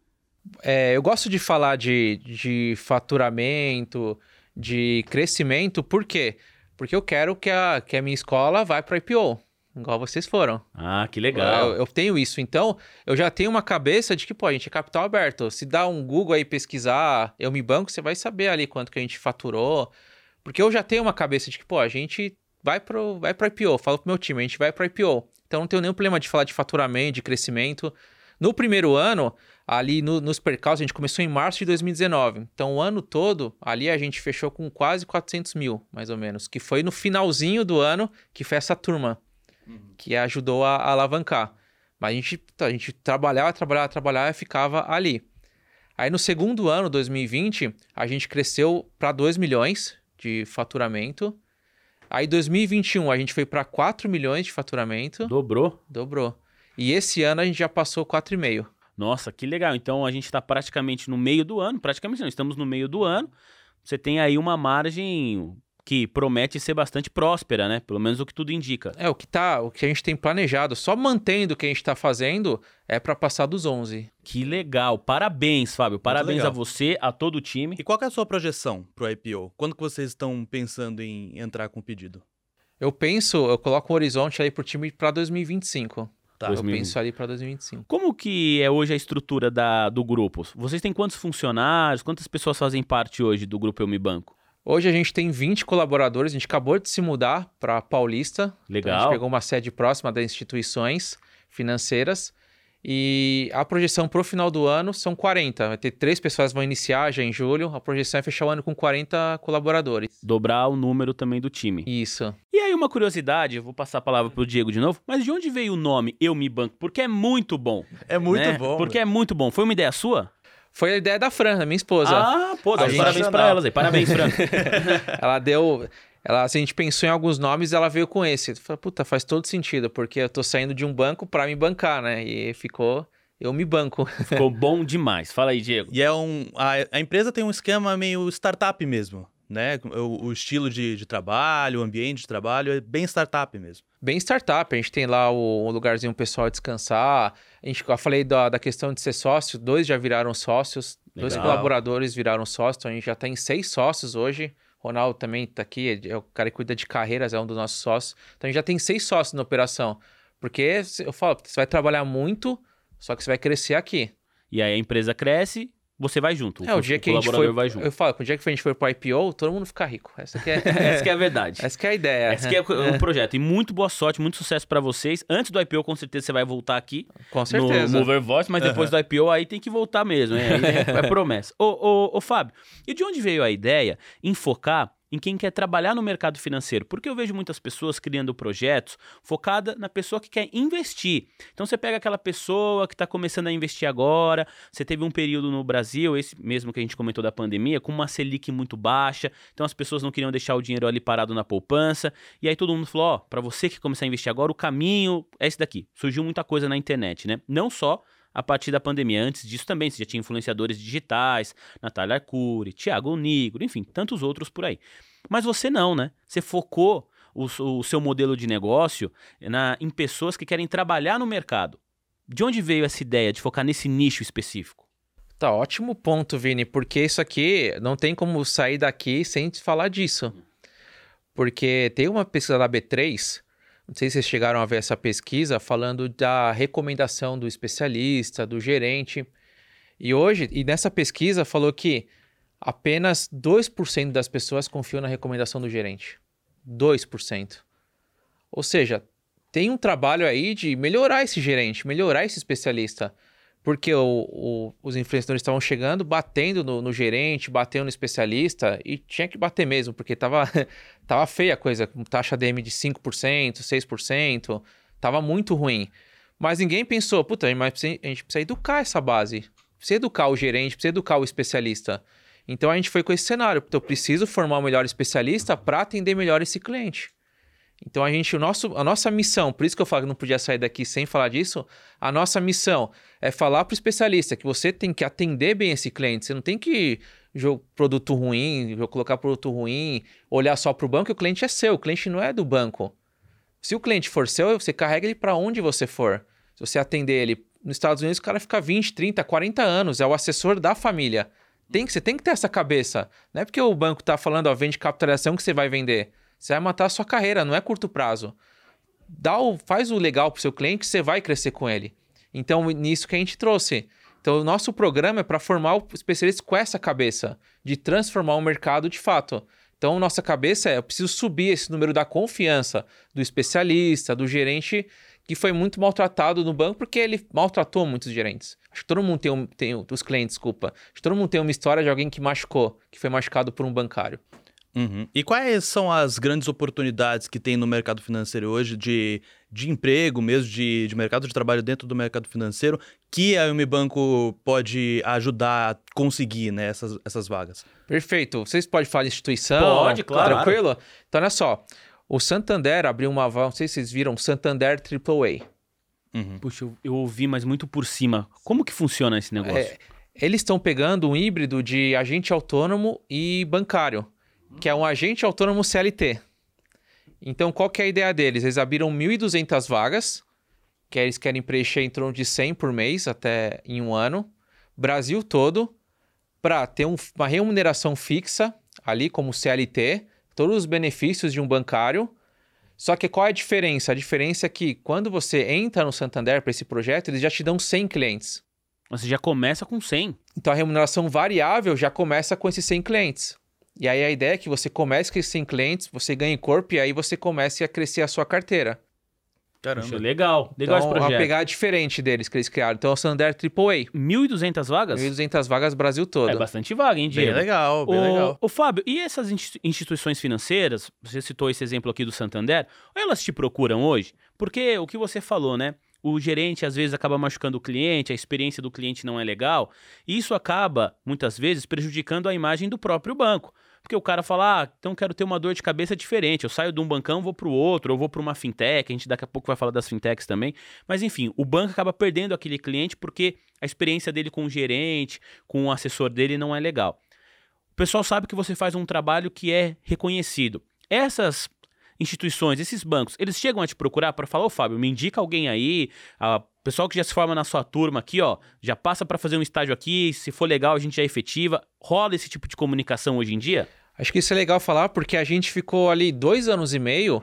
S3: É, eu gosto de falar de, de faturamento, de crescimento, por quê? Porque eu quero que a, que a minha escola vá para IPO igual vocês foram.
S1: Ah, que legal.
S3: Eu, eu, tenho isso. Então, eu já tenho uma cabeça de que, pô, a gente é capital aberto. Se dá um Google aí pesquisar, eu me banco, você vai saber ali quanto que a gente faturou. Porque eu já tenho uma cabeça de que, pô, a gente vai pro, vai pro IPO. Falo pro meu time, a gente vai pro IPO. Então, não tenho nenhum problema de falar de faturamento, de crescimento. No primeiro ano, ali no, nos percalços, a gente começou em março de 2019. Então, o ano todo, ali a gente fechou com quase 400 mil, mais ou menos. Que foi no finalzinho do ano, que foi essa turma uhum. que ajudou a, a, alavancar. Mas a gente, a gente trabalhava, trabalhava, trabalhava e ficava ali. Aí no segundo ano, 2020, a gente cresceu para 2 milhões de faturamento. Aí 2021 a gente foi para 4 milhões de faturamento.
S1: Dobrou?
S3: Dobrou. E esse ano a gente já passou 4,5.
S1: Nossa, que legal. Então a gente está praticamente no meio do ano, praticamente não, estamos no meio do ano. Você tem aí uma margem que promete ser bastante próspera, né? Pelo menos o que tudo indica.
S3: É, o que tá, o que a gente tem planejado, só mantendo o que a gente está fazendo, é para passar dos 11.
S1: Que legal. Parabéns, Fábio. Parabéns a você, a todo o time.
S2: E qual é a sua projeção para o IPO? Quando que vocês estão pensando em entrar com o pedido?
S3: Eu penso, eu coloco um horizonte aí pro time para 2025. Tá, 2020. eu penso ali para 2025.
S1: Como que é hoje a estrutura da, do grupo? Vocês têm quantos funcionários? Quantas pessoas fazem parte hoje do grupo Eu Me Banco?
S3: Hoje a gente tem 20 colaboradores, a gente acabou de se mudar para Paulista.
S1: Legal. Então
S3: a gente pegou uma sede próxima das instituições financeiras. E a projeção para o final do ano são 40. Vai ter três pessoas que vão iniciar já em julho. A projeção é fechar o ano com 40 colaboradores.
S1: Dobrar o número também do time.
S3: Isso.
S1: E aí, uma curiosidade, eu vou passar a palavra para o Diego de novo. Mas de onde veio o nome Eu Me Banco? Porque é muito bom.
S2: É muito né? bom.
S1: Porque é muito bom. Foi uma ideia sua?
S3: Foi a ideia da Fran, da minha esposa.
S1: Ah, pô, dá gente... parabéns pra elas aí. Parabéns, Fran.
S3: ela deu. Ela, assim, a gente pensou em alguns nomes ela veio com esse. Falei, puta, faz todo sentido, porque eu tô saindo de um banco para me bancar, né? E ficou. Eu me banco.
S1: Ficou bom demais. Fala aí, Diego.
S2: E é um. A, a empresa tem um esquema meio startup mesmo né? O, o estilo de, de, trabalho, o ambiente de trabalho é bem startup mesmo.
S3: Bem startup. A gente tem lá o, o lugarzinho pessoal descansar. A gente, eu falei da, da questão de ser sócio, dois já viraram sócios, Legal. dois colaboradores viraram sócios, então a gente já tem seis sócios hoje. Ronaldo também está aqui, é o cara que cuida de carreiras, é um dos nossos sócios. Então a gente já tem seis sócios na operação. Porque eu falo, você vai trabalhar muito, só que você vai crescer aqui.
S1: E aí a empresa cresce, você vai junto.
S3: É, o, o dia que a gente foi, vai junto. Eu falo, o dia que a gente for pro IPO, todo mundo fica rico. Essa que é,
S1: essa é a verdade.
S3: Essa que é a ideia.
S1: Essa que é o projeto. E muito boa sorte, muito sucesso para vocês. Antes do IPO, com certeza você vai voltar aqui.
S3: Com certeza.
S1: No Mover Voice, mas depois uhum. do IPO aí tem que voltar mesmo. É, é, é promessa. Ô, ô, ô, Fábio, e de onde veio a ideia em focar em quem quer trabalhar no mercado financeiro, porque eu vejo muitas pessoas criando projetos focada na pessoa que quer investir. Então você pega aquela pessoa que está começando a investir agora, você teve um período no Brasil, esse mesmo que a gente comentou da pandemia, com uma Selic muito baixa, então as pessoas não queriam deixar o dinheiro ali parado na poupança, e aí todo mundo falou, ó, oh, para você que começar a investir agora, o caminho é esse daqui. Surgiu muita coisa na internet, né? Não só a partir da pandemia. Antes disso também, você já tinha influenciadores digitais, Natália Arcuri, Thiago Nigro, enfim, tantos outros por aí. Mas você não, né? Você focou o, o seu modelo de negócio na, em pessoas que querem trabalhar no mercado. De onde veio essa ideia de focar nesse nicho específico?
S3: Tá, ótimo ponto, Vini, porque isso aqui não tem como sair daqui sem falar disso. Porque tem uma pesquisa da B3 não sei se vocês chegaram a ver essa pesquisa falando da recomendação do especialista, do gerente. E hoje, e nessa pesquisa falou que apenas 2% das pessoas confiam na recomendação do gerente. 2%. Ou seja, tem um trabalho aí de melhorar esse gerente, melhorar esse especialista. Porque o, o, os influenciadores estavam chegando, batendo no, no, gerente, batendo no especialista, e tinha que bater mesmo, porque tava, tava feia a coisa, com taxa DM de 5%, 6%, tava muito ruim. Mas ninguém pensou, puta, mas a gente precisa educar essa base, precisa educar o gerente, precisa educar o especialista. Então a gente foi com esse cenário, eu preciso formar o melhor especialista para atender melhor esse cliente. Então a gente, o nosso, a nossa missão, por isso que eu falo que não podia sair daqui sem falar disso, a nossa missão é falar para o especialista que você tem que atender bem esse cliente, você não tem que jogar produto ruim, colocar produto ruim, olhar só para o banco, o cliente é seu, o cliente não é do banco. Se o cliente for seu, você carrega ele para onde você for. Se você atender ele nos Estados Unidos, o cara fica 20, 30, 40 anos, é o assessor da família. Tem que, você tem que ter essa cabeça. Não é porque o banco está falando, ó, vende capitalização que você vai vender. Você vai matar a sua carreira, não é curto prazo. Dá o, faz o legal para o seu cliente, você vai crescer com ele. Então, nisso que a gente trouxe. Então, o nosso programa é para formar o especialista com essa cabeça, de transformar o mercado de fato. Então, nossa cabeça é: eu preciso subir esse número da confiança do especialista, do gerente, que foi muito maltratado no banco, porque ele maltratou muitos gerentes. Acho que todo mundo tem, um, tem os clientes, desculpa. Acho que todo mundo tem uma história de alguém que machucou, que foi machucado por um bancário.
S2: Uhum. E quais são as grandes oportunidades que tem no mercado financeiro hoje de, de emprego mesmo, de, de mercado de trabalho dentro do mercado financeiro, que a Unibanco pode ajudar a conseguir né, essas, essas vagas?
S3: Perfeito. Vocês podem falar de instituição?
S1: Pode, claro.
S3: Tranquilo? Então, olha só. O Santander abriu uma vaga, não sei se vocês viram, Santander AAA.
S1: Uhum. Puxa, eu, eu, ouvi, mas muito por cima. Como que funciona esse negócio? É,
S3: eles estão pegando um híbrido de agente autônomo e bancário que é um agente autônomo CLT. Então, qual que é a ideia deles? Eles abriram 1.200 vagas, que eles querem preencher em torno de 100 por mês até em um ano, Brasil todo, para ter um, uma remuneração fixa ali como CLT, todos os benefícios de um bancário. Só que qual é a diferença? A diferença é que quando você entra no Santander para esse projeto, eles já te dão 100 clientes.
S1: Você já começa com 100.
S3: Então a remuneração variável já começa com esses 100 clientes. E aí a ideia é que você comece a crescer em clientes, você ganhe corpo e aí você comece a crescer a sua carteira.
S1: Caramba. Puxa, legal. Legal
S3: então,
S1: esse projeto.
S3: uma pegada diferente deles que eles criaram. Então, é o Santander AAA.
S1: 1.200 vagas?
S3: 1.200 vagas Brasil todo.
S1: É bastante vaga, hein, Diego?
S2: Bem legal, bem
S1: o,
S2: legal.
S1: Ô, Fábio, e essas instituições financeiras, você citou esse exemplo aqui do Santander, elas te procuram hoje? Porque o que você falou, né? O gerente às vezes acaba machucando o cliente, a experiência do cliente não é legal, e isso acaba, muitas vezes, prejudicando a imagem do próprio banco. Porque o cara fala, ah, então quero ter uma dor de cabeça diferente. Eu saio de um bancão, vou para o outro, ou vou para uma fintech. A gente daqui a pouco vai falar das fintechs também. Mas enfim, o banco acaba perdendo aquele cliente porque a experiência dele com o gerente, com o assessor dele não é legal. O pessoal sabe que você faz um trabalho que é reconhecido. Essas instituições, esses bancos, eles chegam a te procurar para falar, ô Fábio, me indica alguém aí, a pessoal que já se forma na sua turma aqui, ó, já passa para fazer um estágio aqui, se for legal a gente já efetiva. Rola esse tipo de comunicação hoje em dia?
S3: Acho que isso é legal falar porque a gente ficou ali dois anos e meio,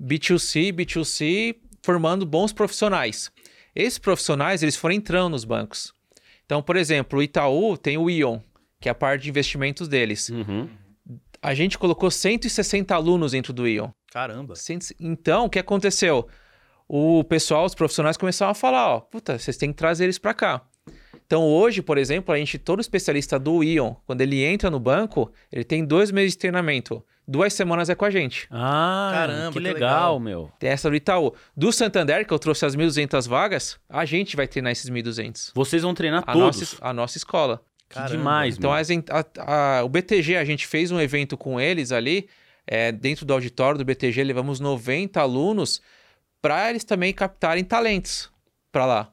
S3: B2C, B2C, formando bons profissionais. Esses profissionais, eles foram entrando nos bancos. Então, por exemplo, o Itaú tem o Ion, que é a parte de investimentos deles.
S1: Uhum.
S3: A gente colocou 160 alunos dentro do Ion.
S2: Caramba.
S3: Então, o que aconteceu? O pessoal, os profissionais começaram a falar, ó, puta, vocês têm que trazer eles para cá. Então, hoje, por exemplo, a gente, todo especialista do Ion, quando ele entra no banco, ele tem dois meses de treinamento. Duas semanas é com a gente.
S1: Ah, Caramba, que, que legal, legal, meu.
S3: Tem essa do Itaú. Do Santander, que eu trouxe as 1.200 vagas, a gente vai treinar esses 1.200.
S1: Vocês vão treinar
S3: a
S1: todos?
S3: Nossa, a nossa escola.
S1: Que demais,
S3: Então, as, a, a, o BTG, a gente fez um evento com eles ali, é, dentro do auditório do BTG, levamos 90 alunos para eles também captarem talentos para lá.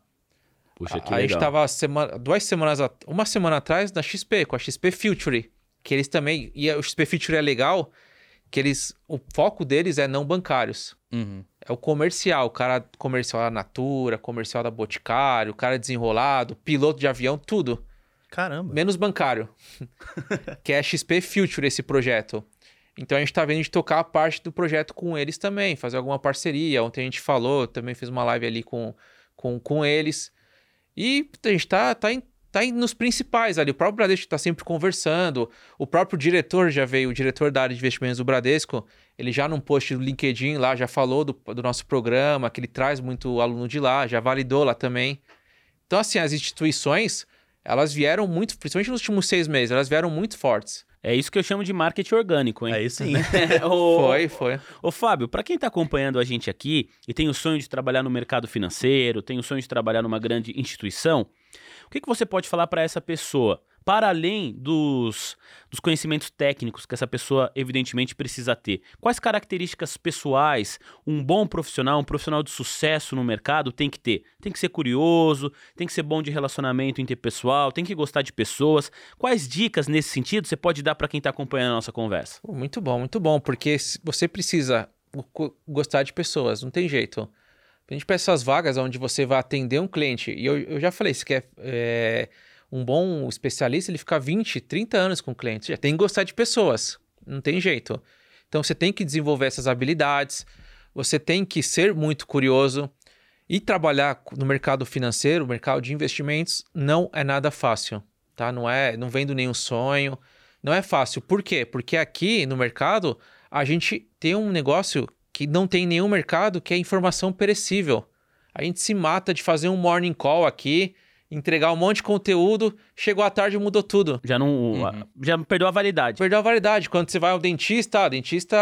S1: Puxa, que
S3: a,
S1: legal. A
S3: gente estava semana, duas semanas, uma semana atrás na XP, com a XP Future, que eles também, e o XP Future é legal, que eles, o foco deles é não bancários.
S2: Uhum.
S3: É o comercial, o cara comercial da Natura, comercial da Boticário, o cara desenrolado, piloto de avião, tudo.
S2: Caramba.
S3: Menos bancário. que é a XP Future esse projeto. Então a gente está vendo de tocar a parte do projeto com eles também, fazer alguma parceria. Ontem a gente falou, também fez uma live ali com, com, com eles. E a gente está tá, tá nos principais ali. O próprio Bradesco está sempre conversando. O próprio diretor já veio, o diretor da área de investimentos do Bradesco, ele já num post do LinkedIn lá já falou do, do nosso programa, que ele traz muito aluno de lá, já validou lá também. Então, assim, as instituições, elas vieram muito, principalmente nos últimos seis meses, elas vieram muito fortes.
S1: É isso que eu chamo de marketing orgânico, hein?
S2: Aí sim.
S3: o... Foi, foi.
S1: Ô, Fábio, para quem está acompanhando a gente aqui e tem o sonho de trabalhar no mercado financeiro, tem o sonho de trabalhar numa grande instituição, o que, que você pode falar para essa pessoa? Para além dos, dos conhecimentos técnicos que essa pessoa evidentemente precisa ter, quais características pessoais um bom profissional, um profissional de sucesso no mercado tem que ter? Tem que ser curioso, tem que ser bom de relacionamento interpessoal, tem que gostar de pessoas. Quais dicas nesse sentido você pode dar para quem está acompanhando a nossa conversa?
S3: Muito bom, muito bom, porque você precisa gostar de pessoas, não tem jeito. A gente pensa essas vagas onde você vai atender um cliente, e eu, eu já falei, se quer é, um bom especialista, ele fica 20, 30 anos com o cliente. Já tem que gostar de pessoas, não tem jeito. Então você tem que desenvolver essas habilidades, você tem que ser muito curioso e trabalhar no mercado financeiro, mercado de investimentos, não é nada fácil, tá? Não é, não vendo nenhum sonho, não é fácil. Por quê? Porque aqui no mercado a gente tem um negócio que não tem nenhum mercado, que é informação perecível. A gente se mata de fazer um morning call aqui, entregar um monte de conteúdo, chegou à tarde e mudou tudo.
S1: Já não. Uhum. Já perdeu a validade.
S3: Perdeu a validade. Quando você vai ao dentista, o dentista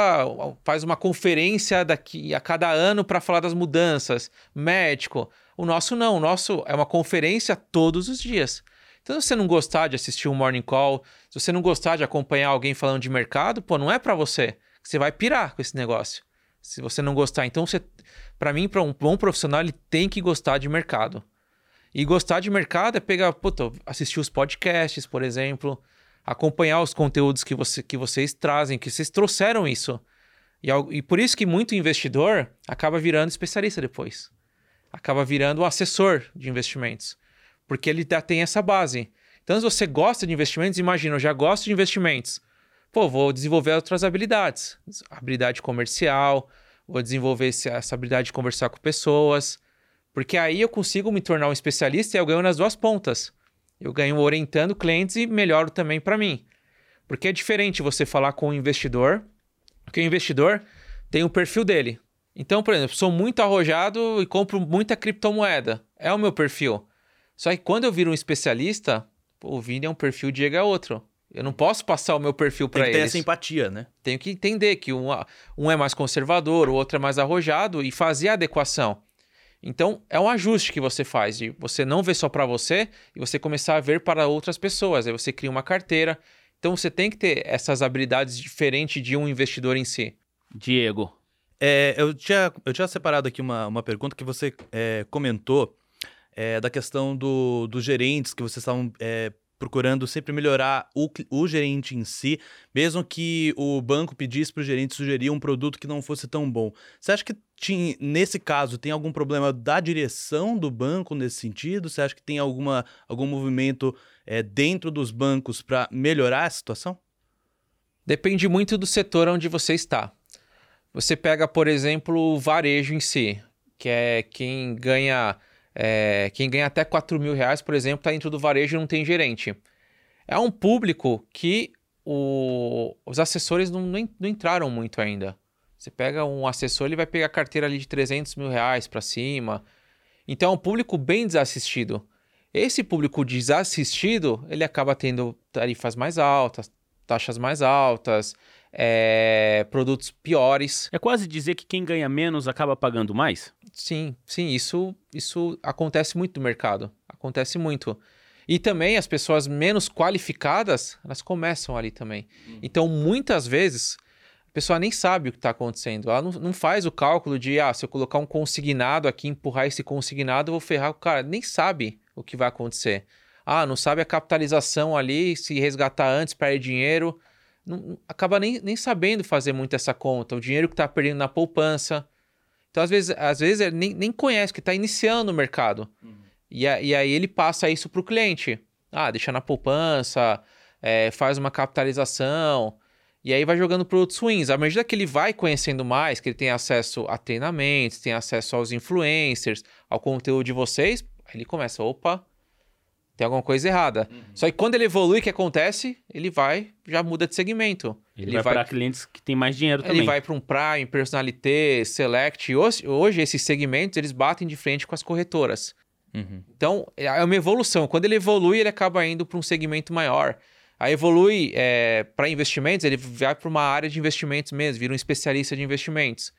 S3: faz uma conferência daqui a cada ano para falar das mudanças. Médico. O nosso não. O nosso é uma conferência todos os dias. Então, se você não gostar de assistir um morning call, se você não gostar de acompanhar alguém falando de mercado, pô, não é para você. Você vai pirar com esse negócio se você não gostar. Então, você, para mim, para um bom profissional, ele tem que gostar de mercado. E gostar de mercado é pegar, puta, assistir os podcasts, por exemplo, acompanhar os conteúdos que, você, que vocês trazem, que vocês trouxeram isso. E, e por isso que muito investidor acaba virando especialista depois. Acaba virando um assessor de investimentos. Porque ele já tem essa base. Então, se você gosta de investimentos, imagina, eu já gosto de investimentos pô, vou desenvolver outras habilidades. Habilidade comercial, vou desenvolver essa habilidade de conversar com pessoas. Porque aí eu consigo me tornar um especialista e eu ganho nas duas pontas. Eu ganho orientando clientes e melhoro também para mim. Porque é diferente você falar com o investidor, porque o investidor tem o perfil dele. Então, por exemplo, sou muito arrojado e compro muita criptomoeda. É o meu perfil. Só que quando eu viro um especialista, o Vini é um perfil, o Diego é outro. Eu não posso passar o meu perfil para eles.
S2: Tem que ter essa empatia, né?
S3: Tenho que entender que um, um é mais conservador, o outro é mais arrojado e fazer a adequação. Então, é um ajuste que você faz, de você não ver só para você e você começar a ver para outras pessoas. Aí você cria uma carteira. Então, você tem que ter essas habilidades diferentes de um investidor em si.
S1: Diego.
S2: É, eu, tinha, eu tinha separado aqui uma, uma pergunta que você é, comentou é, da questão do, dos gerentes que vocês estavam é, procurando sempre melhorar o, o gerente em si, mesmo que o banco pedisse para o gerente sugerir um produto que não fosse tão bom. Você acha que tinha, nesse caso tem algum problema da direção do banco nesse sentido? Você acha que tem alguma, algum movimento é, dentro dos bancos para melhorar a situação?
S3: Depende muito do setor onde você está. Você pega, por exemplo, o varejo em si, que é quem ganha é, quem ganha até 4 mil reais, por exemplo, está dentro do varejo e não tem gerente. É um público que o, os assessores não, não, não, entraram muito ainda. Você pega um assessor, ele vai pegar carteira ali de 300 mil reais para cima. Então é um público bem desassistido. Esse público desassistido, ele acaba tendo tarifas mais altas, taxas mais altas, é, produtos piores.
S1: É quase dizer que quem ganha menos acaba pagando mais?
S3: Sim, sim, isso, isso acontece muito no mercado. Acontece muito. E também as pessoas menos qualificadas, elas começam ali também. Uhum. Então, muitas vezes, a pessoa nem sabe o que está acontecendo. Ela não, não, faz o cálculo de, ah, se eu colocar um consignado aqui, empurrar esse consignado, eu vou ferrar o cara. Nem sabe o que vai acontecer. Ah, não sabe a capitalização ali, se resgatar antes, perde dinheiro não, acaba nem, nem sabendo fazer muito essa conta, o dinheiro que está perdendo na poupança. Então, às vezes, às vezes ele nem, nem conhece, que está iniciando o mercado. Uhum. E, a, e aí ele passa isso para o cliente. Ah, deixa na poupança, é, faz uma capitalização. E aí vai jogando produtos ruins. À medida que ele vai conhecendo mais, que ele tem acesso a treinamentos, tem acesso aos influencers, ao conteúdo de vocês, ele começa, opa, Tem alguma coisa errada. Uhum. Só que quando ele evolui, o que acontece? Ele vai, já muda de segmento.
S1: Ele, ele vai, vai para clientes que têm mais dinheiro também.
S3: Ele vai para um Prime, Personalité, Select. Hoje, hoje, esses segmentos, eles batem de frente com as corretoras. Uhum. Então, é uma evolução. Quando ele evolui, ele acaba indo para um segmento maior. Aí evolui é, para investimentos, ele vai para uma área de investimentos mesmo, vira um especialista de investimentos.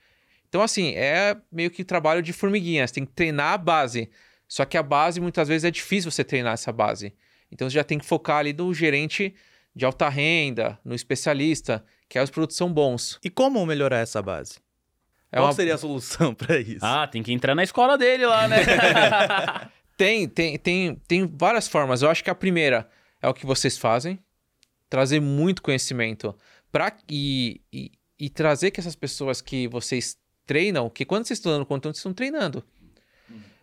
S3: Então, assim, é meio que trabalho de formiguinha. Você tem que treinar a base. Só que a base, muitas vezes, é difícil você treinar essa base. Então, você já tem que focar ali no gerente de alta renda, no especialista, que aí os produtos são bons.
S2: E como melhorar essa base? É Qual uma... seria a solução para isso?
S1: Ah, tem que entrar na escola dele lá, né?
S3: tem, tem, tem, tem várias formas. Eu acho que a primeira é o que vocês fazem, trazer muito conhecimento para e, e, e, trazer que essas pessoas que vocês treinam, que quando vocês estão dando conteúdo, vocês estão treinando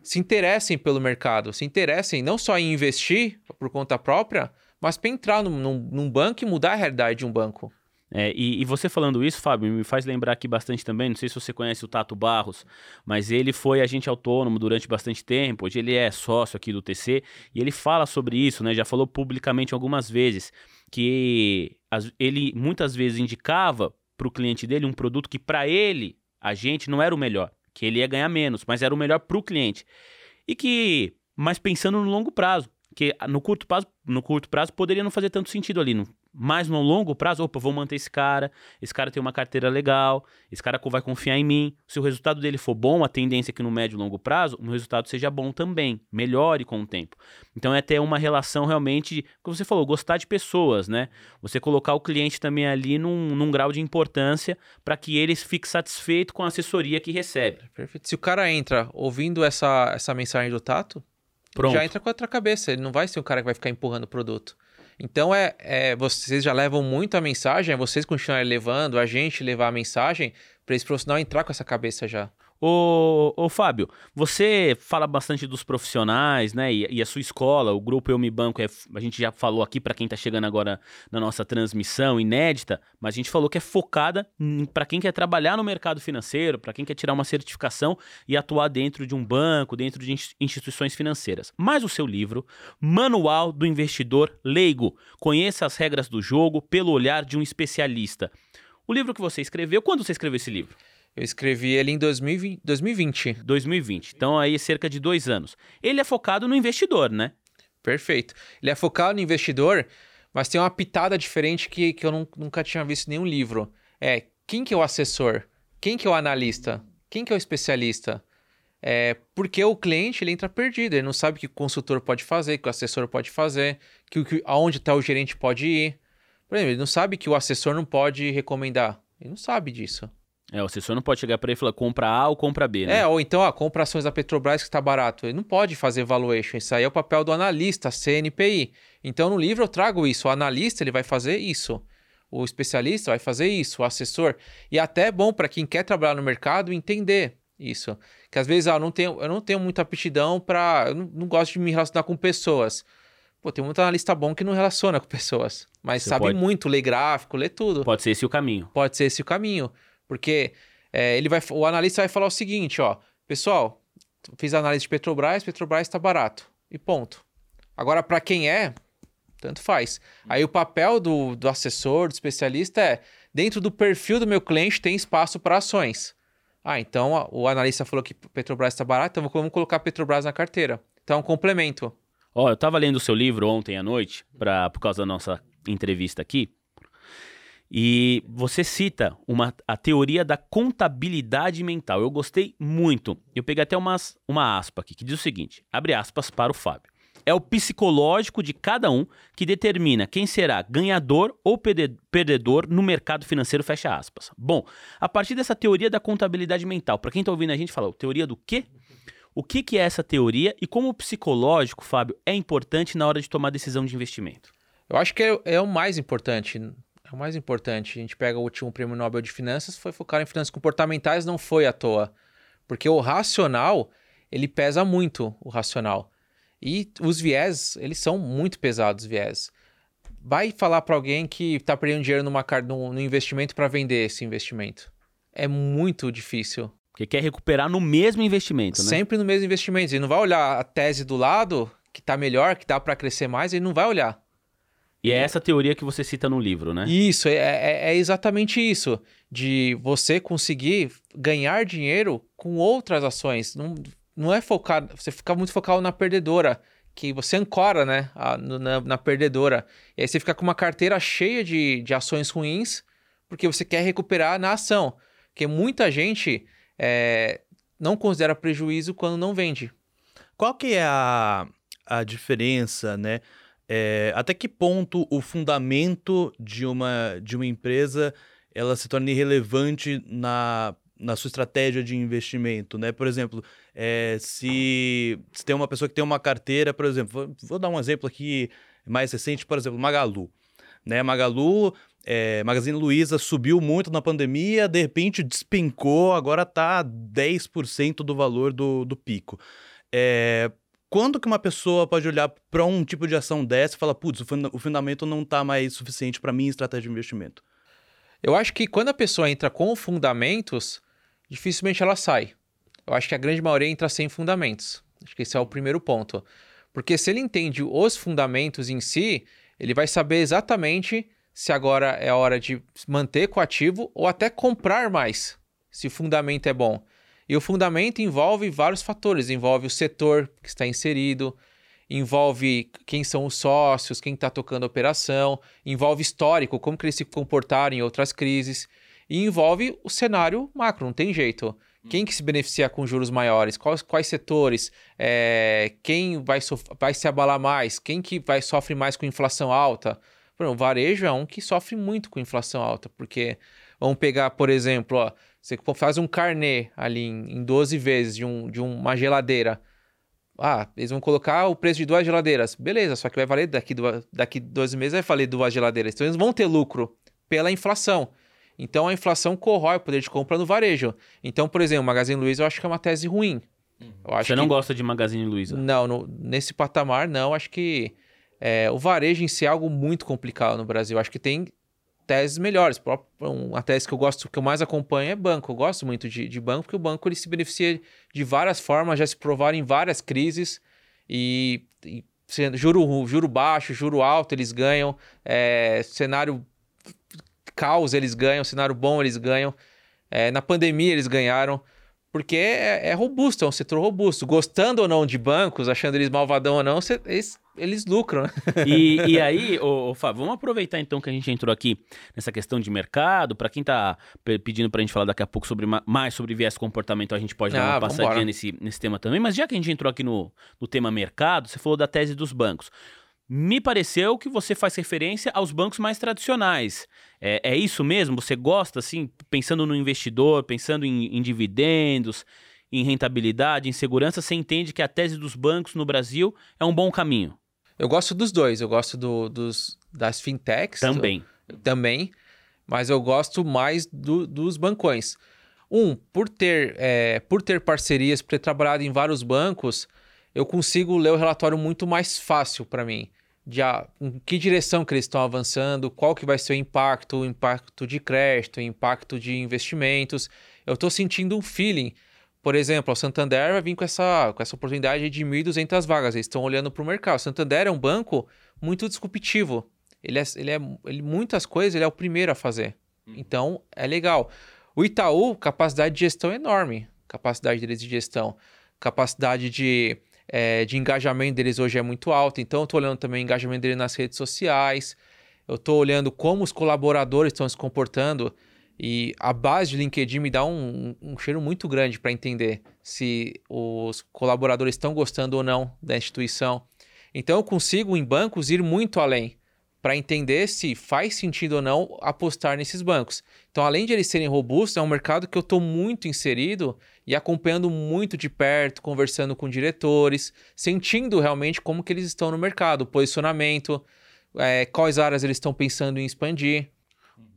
S3: se interessem pelo mercado, se interessem não só em investir por conta própria, mas para entrar num, num, num, banco e mudar a realidade de um banco.
S1: É, e, e, você falando isso, Fábio, me faz lembrar aqui bastante também, não sei se você conhece o Tato Barros, mas ele foi agente autônomo durante bastante tempo, hoje ele é sócio aqui do TC, e ele fala sobre isso, né, já falou publicamente algumas vezes, que ele muitas vezes indicava para o cliente dele um produto que para ele, a gente, não era o melhor que ele ia ganhar menos, mas era o melhor para o cliente. E que, mas pensando no longo prazo, que no curto prazo, no curto prazo poderia não fazer tanto sentido ali, no, mas no longo prazo, opa, vou manter esse cara, esse cara tem uma carteira legal, esse cara vai confiar em mim. Se o resultado dele for bom, a tendência é que no médio e longo prazo o resultado seja bom também, melhore com o tempo. Então é ter uma relação realmente, como você falou, gostar de pessoas, né? Você colocar o cliente também ali num, num grau de importância para que ele fique satisfeito com a assessoria que recebe.
S3: Perfeito. Se o cara entra ouvindo essa, essa mensagem do Tato, Pronto. já entra com outra cabeça. Ele não vai ser um cara que vai ficar empurrando o produto. Então é, é, vocês já levam muito a mensagem, é vocês continuarem levando, a gente levar a mensagem para esse profissional entrar com essa cabeça já.
S1: Ô, ô Fábio, você fala bastante dos profissionais, né? E, e, a sua escola, o grupo Eu Me Banco, é, a gente já falou aqui para quem está chegando agora na nossa transmissão inédita, mas a gente falou que é focada para quem quer trabalhar no mercado financeiro, para quem quer tirar uma certificação e atuar dentro de um banco, dentro de instituições financeiras. Mas o seu livro, Manual do Investidor Leigo, conheça as regras do jogo pelo olhar de um especialista. O livro que você escreveu, quando você escreveu esse livro?
S3: Eu escrevi ele em 2020. 2020.
S1: 2020. Então aí cerca de dois anos. Ele é focado no investidor, né?
S3: Perfeito. Ele é focado no investidor, mas tem uma pitada diferente que, que eu não, nunca tinha visto em nenhum livro. É quem que é o assessor? Quem que é o analista? Quem que é o especialista? É, porque o cliente ele entra perdido, ele não sabe o que o consultor pode fazer, o que o assessor pode fazer, que, que aonde está o gerente pode ir. Por exemplo, ele não sabe que o assessor não pode recomendar. Ele não sabe disso.
S1: É, o assessor não pode chegar para ele e falar compra A ou compra B, né?
S3: É, ou então, ó, compra ações da Petrobras que está barato. Ele não pode fazer valuation. Isso aí é o papel do analista, CNPI. Então, no livro eu trago isso. O analista, ele vai fazer isso. O especialista vai fazer isso. O assessor. E até é bom para quem quer trabalhar no mercado entender isso. Que às vezes, ah, eu, não tenho, eu não tenho muita aptidão para... Eu não, não gosto de me relacionar com pessoas. Pô, tem muito analista bom que não relaciona com pessoas. Mas Você sabe pode... muito, lê gráfico, lê tudo.
S1: Pode ser esse o caminho.
S3: Pode ser esse o caminho. Porque é, ele vai, o analista vai falar o seguinte, ó, pessoal, fiz análise de Petrobras, Petrobras está barato. E ponto. Agora, para quem é, tanto faz. Aí o papel do, do assessor, do especialista é, dentro do perfil do meu cliente tem espaço para ações. Ah, então o analista falou que Petrobras está barato, então vamos colocar Petrobras na carteira. Então é um complemento.
S1: Ó, eu estava lendo o seu livro ontem à noite, pra, por causa da nossa entrevista aqui. E você cita uma, a teoria da contabilidade mental. Eu gostei muito. Eu peguei até umas, uma aspa aqui que diz o seguinte: abre aspas para o Fábio. É o psicológico de cada um que determina quem será ganhador ou perdedor no mercado financeiro, fecha aspas. Bom, a partir dessa teoria da contabilidade mental, para quem está ouvindo a gente falar, teoria do quê? O que, que é essa teoria e como o psicológico, Fábio, é importante na hora de tomar decisão de investimento?
S3: Eu acho que é, é o mais importante é o mais importante. A gente pega o último prêmio Nobel de Finanças, foi focar em finanças comportamentais, não foi à toa. Porque o racional, ele pesa muito, o racional. E os viés, eles são muito pesados, os viés. Vai falar para alguém que está perdendo dinheiro numa, no, no investimento para vender esse investimento. É muito difícil.
S1: Porque quer recuperar no mesmo investimento, né?
S3: Sempre no mesmo investimento. E não vai olhar a tese do lado que tá melhor, que dá para crescer mais, ele não vai olhar.
S1: E é essa teoria que você cita no livro, né?
S3: Isso, é, é, é, exatamente isso. De você conseguir ganhar dinheiro com outras ações. Não, não é focar. Você fica muito focado na perdedora. Que você ancora, né? A, na, na, perdedora. E aí você fica com uma carteira cheia de, de ações ruins, porque você quer recuperar na ação. Porque muita gente é, não considera prejuízo quando não vende.
S2: Qual que é a, a diferença, né? É, até que ponto o fundamento de uma, de uma empresa ela se torna irrelevante na, na sua estratégia de investimento, né? Por exemplo, é, se, se tem uma pessoa que tem uma carteira, por exemplo, vou, vou dar um exemplo aqui mais recente, por exemplo, Magalu. Né? Magalu, é, Magazine Luiza subiu muito na pandemia, de repente despencou, agora está 10% do valor do, do pico. É, quando que uma pessoa pode olhar para um tipo de ação dessa e falar, putz, o, funda o fundamento não está mais suficiente para minha estratégia de investimento?
S3: Eu acho que quando a pessoa entra com fundamentos, dificilmente ela sai. Eu acho que a grande maioria entra sem fundamentos. Acho que esse é o primeiro ponto. Porque se ele entende os fundamentos em si, ele vai saber exatamente se agora é a hora de manter com o ativo ou até comprar mais, se o fundamento é bom. E o fundamento envolve vários fatores, envolve o setor que está inserido, envolve quem são os sócios, quem está tocando a operação, envolve histórico, como que eles se comportaram em outras crises, e envolve o cenário macro, não tem jeito. Quem que se beneficia com juros maiores? Quais, quais setores? É, quem vai, vai se abalar mais? Quem que vai sofre mais com inflação alta? o varejo é um que sofre muito com inflação alta, porque vamos pegar, por exemplo, ó, você faz um carnê ali em, em 12 vezes de, um, de uma geladeira. Ah, eles vão colocar o preço de duas geladeiras. Beleza, só que vai valer daqui, do, daqui 12 meses vai valer duas geladeiras. Então eles vão ter lucro pela inflação. Então a inflação corrói o poder de compra no varejo. Então, por exemplo, o Magazine Luiza eu acho que é uma tese ruim.
S1: Você não que... gosta de Magazine Luiza?
S3: Não, no, nesse patamar não. Acho que é, o varejo em si é algo muito complicado no Brasil. Acho que tem teses melhores. Uma tese que eu gosto, que eu mais acompanho é banco. Eu gosto muito de, de banco, porque o banco ele se beneficia de várias formas, já se provaram em várias crises e, e juro, juro baixo, juro alto, eles ganham. É, cenário caos, eles ganham. Cenário bom, eles ganham. É, na pandemia, eles ganharam. Porque é, é, robusto, é um setor robusto. Gostando ou não de bancos, achando eles malvadão ou não, eles eles lucram. Né?
S1: E, e aí, ô, ô, Fábio, vamos aproveitar então que a gente entrou aqui nessa questão de mercado. Para quem está pedindo para a gente falar daqui a pouco sobre mais sobre viés comportamental, a gente pode dar ah, uma passadinha nesse, nesse tema também. Mas já que a gente entrou aqui no, no tema mercado, você falou da tese dos bancos. Me pareceu que você faz referência aos bancos mais tradicionais. É, é isso mesmo? Você gosta, assim, pensando no investidor, pensando em, em dividendos, em rentabilidade, em segurança, você entende que a tese dos bancos no Brasil é um bom caminho?
S3: Eu gosto dos dois. Eu gosto do, dos, das fintechs.
S1: Também.
S3: Do, também. Mas eu gosto mais do, dos bancões. Um, por ter, é, por ter parcerias, por ter trabalhado em vários bancos, eu consigo ler o relatório muito mais fácil para mim. De a, em que direção que eles estão avançando, qual que vai ser o impacto, o impacto de crédito, o impacto de investimentos. Eu estou sentindo um feeling por exemplo, o Santander vai vir com essa, com essa oportunidade de 1.200 vagas. Eles estão olhando para o mercado. O Santander é um banco muito disruptivo. Ele é, ele é ele, muitas coisas ele é o primeiro a fazer. Uhum. Então, é legal. O Itaú, capacidade de gestão é enorme. Capacidade deles de gestão. Capacidade de, é, de engajamento deles hoje é muito alta. Então, eu estou olhando também o engajamento dele nas redes sociais. Eu estou olhando como os colaboradores estão se comportando. E a base de LinkedIn me dá um, um cheiro muito grande para entender se os colaboradores estão gostando ou não da instituição. Então eu consigo em bancos ir muito além para entender se faz sentido ou não apostar nesses bancos. Então, além de eles serem robustos, é um mercado que eu estou muito inserido e acompanhando muito de perto, conversando com diretores, sentindo realmente como que eles estão no mercado, posicionamento, é, quais áreas eles estão pensando em expandir.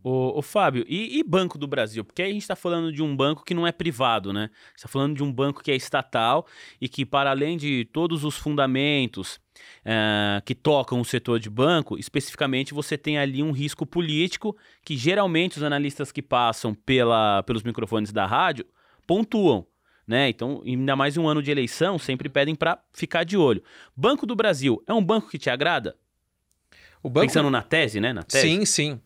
S1: O, o Fábio, e, e, Banco do Brasil? Porque aí a gente está falando de um banco que não é privado, né? está falando de um banco que é estatal e que, para além de todos os fundamentos uh, que tocam o setor de banco, especificamente você tem ali um risco político que geralmente os analistas que passam pela, pelos microfones da rádio pontuam. né? Então, ainda mais um ano de eleição, sempre pedem para ficar de olho. Banco do Brasil é um banco que te agrada?
S3: O banco...
S1: Pensando na tese, né? Na tese.
S3: Sim, sim.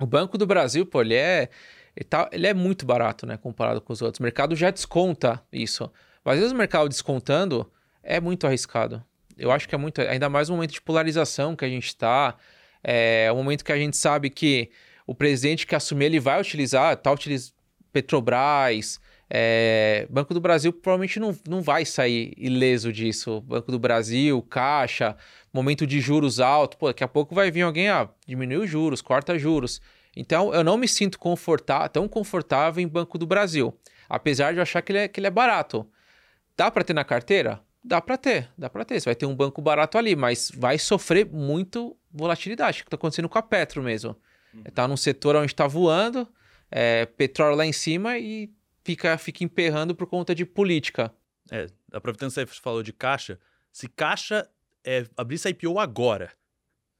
S3: O Banco do Brasil, pô, ele é, ele, tá, ele é muito barato, né? Comparado com os outros. O mercado já desconta isso. Mas às vezes o mercado descontando é muito arriscado. Eu acho que é muito. Ainda mais no momento de polarização que a gente está. É um momento que a gente sabe que o presidente que assumir ele vai utilizar, tá utilizando Petrobras, é, Banco do Brasil provavelmente não, não vai sair ileso disso. Banco do Brasil, Caixa, momento de juros alto, pô, daqui a pouco vai vir alguém, ah, diminui os juros, corta juros. Então, eu não me sinto confortável, tão confortável em Banco do Brasil, apesar de eu achar que ele é, que ele é barato. Dá para ter na carteira? Dá para ter, dá para ter. Você vai ter um banco barato ali, mas vai sofrer muito volatilidade, que está acontecendo com a Petro mesmo. Está num setor onde está voando, é, petróleo lá em cima e fica, fica emperrando por conta de política.
S2: É, aproveitando que você falou de caixa, se caixa é, abrisse IPO agora,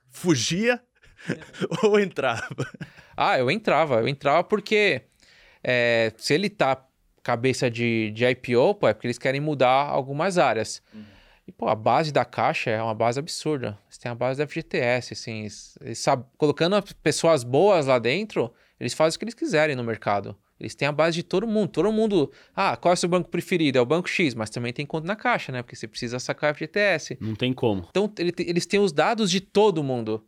S2: fugia ou entrava?
S3: Ah, eu entrava. Eu entrava porque é, se ele tá cabeça de, de IPO, pô, é porque eles querem mudar algumas áreas. Uhum. E, pô, a base da caixa é uma base absurda. Você tem a base da FGTS, assim, eles, eles sabe, colocando pessoas boas lá dentro, eles fazem o que eles quiserem no mercado. Eles têm a base de todo mundo. Todo mundo. Ah, qual é o seu banco preferido? É o banco X, mas também tem conta na caixa, né? Porque você precisa sacar FGTS.
S1: Não tem como.
S3: Então, ele, eles têm os dados de todo mundo.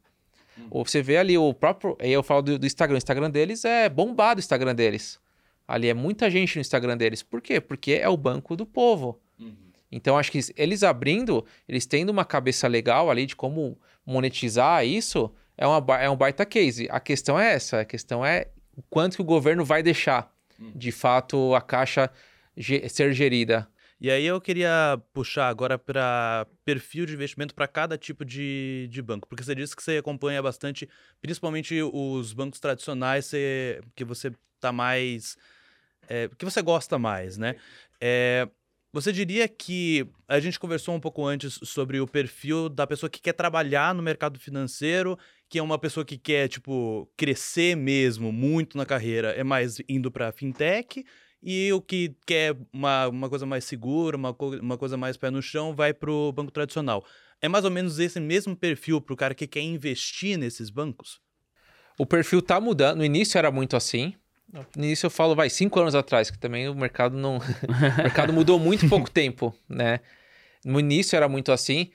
S3: Ou você vê ali o próprio. Aí eu falo do, do, Instagram. O Instagram deles é bombado o Instagram deles. Ali é muita gente no Instagram deles. Por quê? Porque é o banco do povo. Uhum. Então, acho que eles abrindo, eles tendo uma cabeça legal ali de como monetizar isso, é, uma, é um baita case. A questão é essa: a questão é o quanto que o governo vai deixar, hum. de fato, a caixa ser gerida.
S2: E aí eu queria puxar agora para perfil de investimento para cada tipo de, de banco, porque você disse que você acompanha bastante, principalmente os bancos tradicionais, você, que você tá mais, é, que você gosta mais, né? É, você diria que a gente conversou um pouco antes sobre o perfil da pessoa que quer trabalhar no mercado financeiro, que é uma pessoa que quer, tipo, crescer mesmo muito na carreira, é mais indo para fintech, e o que quer uma, uma coisa mais segura, uma, uma coisa mais pé no chão, vai para o banco tradicional. É mais ou menos esse mesmo perfil para o cara que quer investir nesses bancos?
S3: O perfil tá mudando. No início era muito assim, Nisso eu falo, vai, cinco anos atrás, que também o mercado não. o mercado mudou muito pouco tempo, né? No início era muito assim.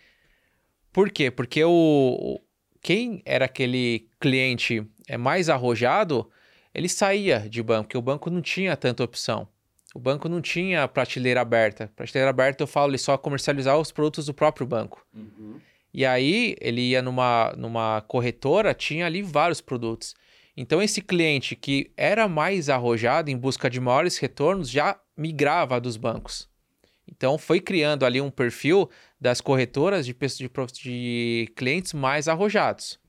S3: Por quê? Porque o. Quem era aquele cliente é mais arrojado, ele saía de banco, porque o banco não tinha tanta opção. O banco não tinha prateleira aberta. Prateleira aberta, eu falo, ele só comercializar os produtos do próprio banco. Uhum. E aí, ele ia numa, numa corretora, tinha ali vários produtos. Então, esse cliente que era mais arrojado em busca de maiores retornos já migrava dos bancos. Então, foi criando ali um perfil das corretoras de, de, clientes mais arrojados.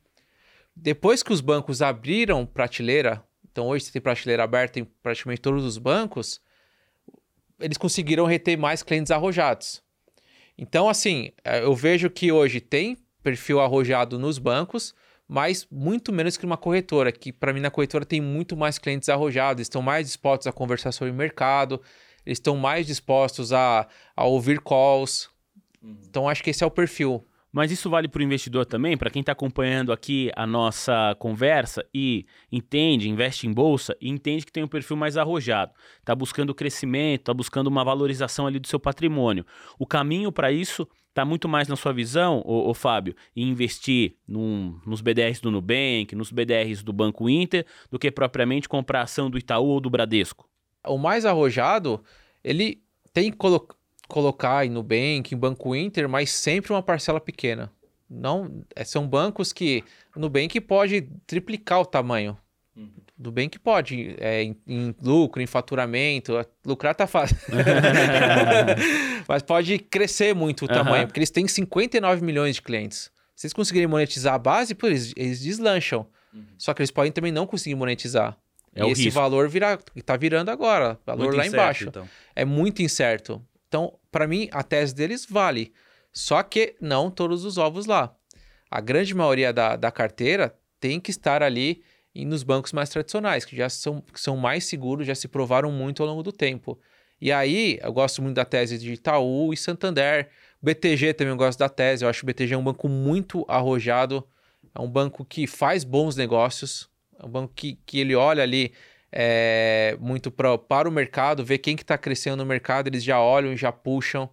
S3: Depois que os bancos abriram prateleira, então hoje você tem prateleira aberta em praticamente todos os bancos, eles conseguiram reter mais clientes arrojados. Então, assim, eh, eu vejo que hoje tem perfil arrojado nos bancos, mas muito menos que uma corretora, que para mim na corretora tem muito mais clientes arrojados, estão mais dispostos a conversar sobre o mercado, eles estão mais dispostos a, a ouvir calls. Uhum. Então acho que esse é o perfil.
S1: Mas isso vale para o investidor também, para quem está acompanhando aqui a nossa conversa e entende, investe em bolsa e entende que tem um perfil mais arrojado, está buscando crescimento, está buscando uma valorização ali do seu patrimônio. O caminho para isso Está muito mais na sua visão, ô, ô Fábio, em investir num, nos BDRs do Nubank, nos BDRs do Banco Inter, do que propriamente comprar ação do Itaú ou do Bradesco?
S3: O mais arrojado, ele tem que colo colocar em Nubank, em Banco Inter, mas sempre uma parcela pequena. Não, é, são bancos que o Nubank pode triplicar o tamanho do bem que pode, é, em, em, lucro, em faturamento, lucrar tá fácil. Mas pode crescer muito o tamanho, porque eles têm 59 milhões de clientes. Se eles conseguirem monetizar a base, pô, eles, eles deslancham. Uhum. Só que eles podem também não conseguir monetizar. É e esse risco. valor virar, tá virando agora, valor muito lá incerto, embaixo. Então. É muito incerto. Então, para mim, a tese deles vale. Só que não todos os ovos lá. A grande maioria da, da carteira tem que estar ali e nos bancos mais tradicionais, que já são, que são mais seguros, já se provaram muito ao longo do tempo. E aí, eu gosto muito da tese de Itaú e Santander. BTG também eu gosto da tese. Eu acho que o BTG é um banco muito arrojado. É um banco que faz bons negócios. É um banco que, que ele olha ali é, muito pra, para o mercado, vê quem que está crescendo no mercado, eles já olham e já puxam.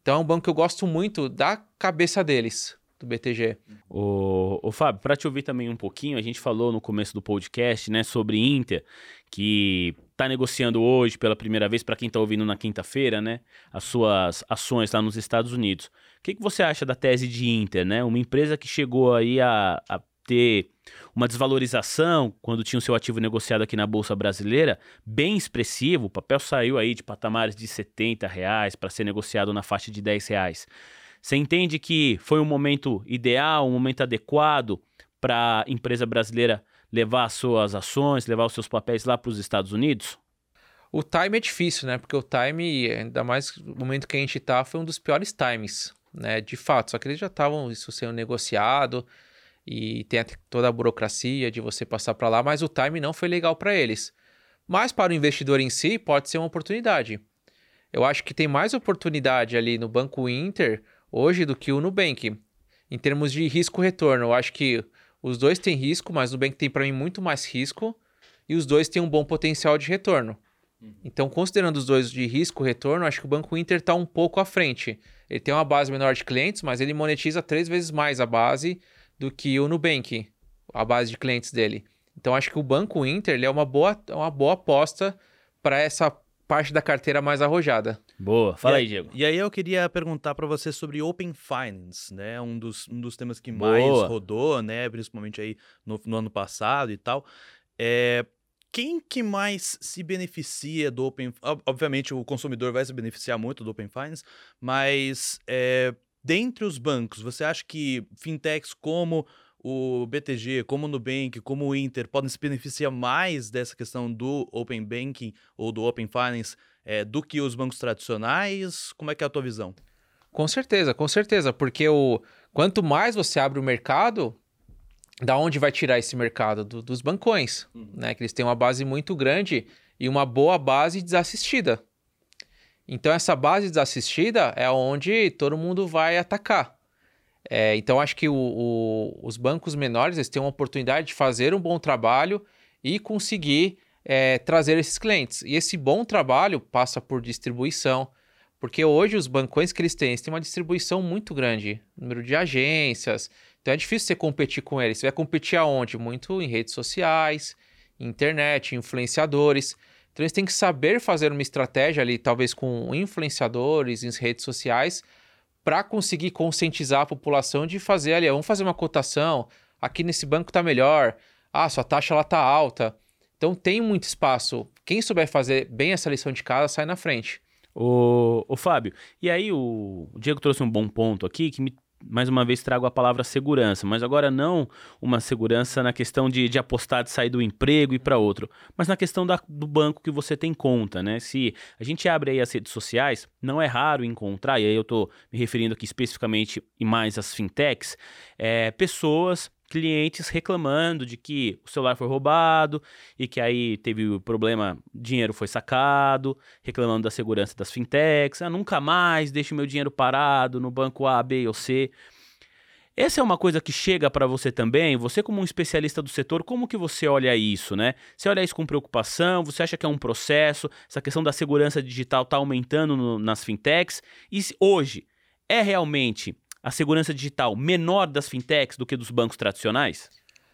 S3: Então é um banco que eu gosto muito da cabeça deles, do BTG.
S1: O, o Fábio, para te ouvir também um pouquinho, a gente falou no começo do podcast, né, sobre Inter, que está negociando hoje pela primeira vez, para quem está ouvindo na quinta-feira, né, as suas ações lá nos Estados Unidos. O que, que você acha da tese de Inter, né? Uma empresa que chegou aí a, a ter uma desvalorização quando tinha o seu ativo negociado aqui na Bolsa Brasileira, bem expressivo. O papel saiu aí de patamares de 70 reais para ser negociado na faixa de 10 reais. Você entende que foi um momento ideal, um momento adequado para a empresa brasileira levar as suas ações, levar os seus papéis lá para os Estados Unidos?
S3: O time é difícil, né? Porque o time, ainda mais no momento que a gente está, foi um dos piores times, né? De fato, só que eles já estavam isso sendo negociado e tem toda a burocracia de você passar para lá, mas o time não foi legal para eles. Mas para o investidor em si, pode ser uma oportunidade. Eu acho que tem mais oportunidade ali no Banco Inter hoje do que o Nubank. Em termos de risco-retorno, eu acho que os dois têm risco, mas o Nubank tem para mim muito mais risco e os dois têm um bom potencial de retorno. Uhum. Então, considerando os dois de risco-retorno, acho que o Banco Inter está um pouco à frente. Ele tem uma base menor de clientes, mas ele monetiza três vezes mais a base do que o Nubank, a base de clientes dele. Então acho que o Banco Inter é uma boa, uma boa aposta para essa parte da carteira mais arrojada.
S1: Boa, fala aí, Diego.
S2: E aí eu queria perguntar para você sobre Open Finance, né? Um dos, um dos temas que mais Boa. rodou, né? Principalmente aí no, no ano passado e tal. É, quem que mais se beneficia do Open... Obviamente o consumidor vai se beneficiar muito do Open Finance, mas é, Dentre os bancos, você acha que fintechs como o BTG, como o Nubank, como o Inter podem se beneficiar mais dessa questão do Open Banking ou do Open Finance é, do que os bancos tradicionais? Como é que é a tua visão?
S3: Com certeza, com certeza, porque o quanto mais você abre o mercado, da onde vai tirar esse mercado? Do, dos bancões, uhum. né? Que eles têm uma base muito grande e uma boa base desassistida. Então, essa base desassistida é onde todo mundo vai atacar. É, então, acho que o, o, os bancos menores eles têm uma oportunidade de fazer um bom trabalho e conseguir é, trazer esses clientes. E esse bom trabalho passa por distribuição, porque hoje os bancões que eles têm, eles têm uma distribuição muito grande, número de agências. Então, é difícil você competir com eles. Você vai competir aonde? Muito em redes sociais, internet, influenciadores. Então eles têm que saber fazer uma estratégia ali, talvez com influenciadores em redes sociais, para conseguir conscientizar a população de fazer ali, vamos fazer uma cotação, aqui nesse banco está melhor, ah, sua taxa lá tá alta. Então tem muito espaço. Quem souber fazer bem essa lição de casa sai na frente.
S1: O, o Fábio, e aí o, o Diego trouxe um bom ponto aqui que me mais uma vez trago a palavra segurança, mas agora não uma segurança na questão de, de apostar de sair do emprego e para outro, mas na questão da, do banco que você tem conta, né? Se a gente abre aí as redes sociais, não é raro encontrar, e aí eu estou me referindo aqui especificamente e mais às fintechs, é, pessoas clientes reclamando de que o celular foi roubado e que aí teve o problema, dinheiro foi sacado, reclamando da segurança das fintechs, ah, nunca mais deixo meu dinheiro parado no banco A, B ou C. Essa é uma coisa que chega para você também, você como um especialista do setor, como que você olha isso, né? Você olha isso com preocupação, você acha que é um processo, essa questão da segurança digital está aumentando no, nas fintechs, e hoje é realmente a segurança digital menor das fintechs do que dos bancos tradicionais?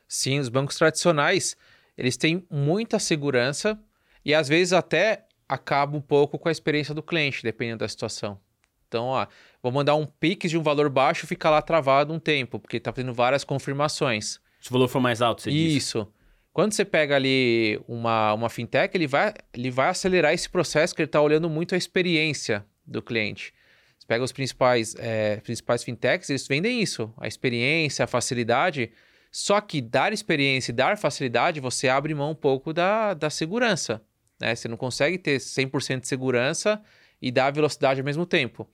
S3: Sim, os bancos tradicionais, eles têm muita segurança e às vezes até acaba um pouco com a experiência do cliente, dependendo da situação. Então, ó, vou mandar um Pix de um valor baixo e ficar lá travado um tempo, porque está tendo várias confirmações.
S1: Se o valor for mais alto, você
S3: Isso. diz. Isso. Quando você pega ali uma, uma fintech, ele vai, ele vai acelerar esse processo, que ele está olhando muito a experiência do cliente pega os principais, é, principais fintechs, eles vendem isso, a experiência, a facilidade. Só que dar experiência e dar facilidade, você abre mão um pouco da, da segurança. Né? Você não consegue ter 100% de segurança e dar velocidade ao mesmo tempo.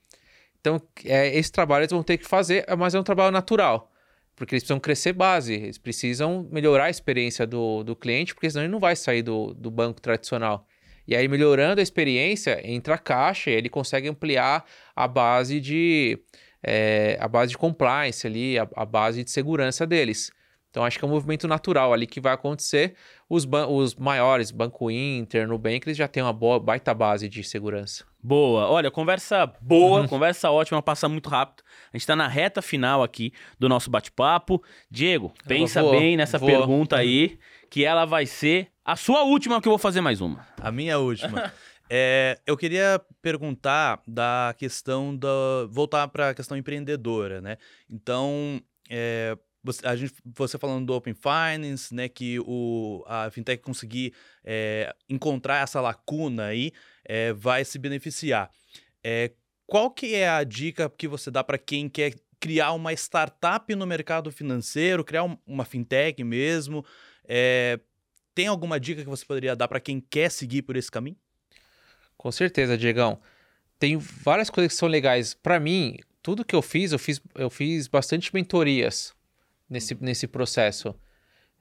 S3: Então, é, esse trabalho eles vão ter que fazer, mas é um trabalho natural. Porque eles precisam crescer base, eles precisam melhorar a experiência do, do cliente, porque senão ele não vai sair do, do banco tradicional. E aí, melhorando a experiência, entra a caixa e ele consegue ampliar a base de, é, a base de compliance ali, a, a base de segurança deles. Então, acho que é um movimento natural ali que vai acontecer. Os, os maiores, Banco Inter, Nubank, eles já têm uma boa, baita base de segurança.
S1: Boa. Olha, conversa boa, uhum. conversa ótima, passa muito rápido. A gente está na reta final aqui do nosso bate-papo. Diego, pensa vou, bem nessa vou. pergunta aí, que ela vai ser a sua última, que eu vou fazer mais uma.
S2: A minha última. É, eu queria perguntar da questão da. voltar para a questão empreendedora, né? Então, é, você, a gente, você falando do Open Finance, né, que o, a fintech conseguir é, encontrar essa lacuna aí, é, vai se beneficiar. É, qual que é a dica que você dá para quem quer criar uma startup no mercado financeiro, criar um, uma fintech mesmo? É, tem alguma dica que você poderia dar para quem quer seguir por esse caminho?
S3: Com certeza, Diegão. Tem várias coisas que são legais. Para mim, tudo que eu fiz, eu fiz, eu fiz bastante mentorias nesse, nesse processo.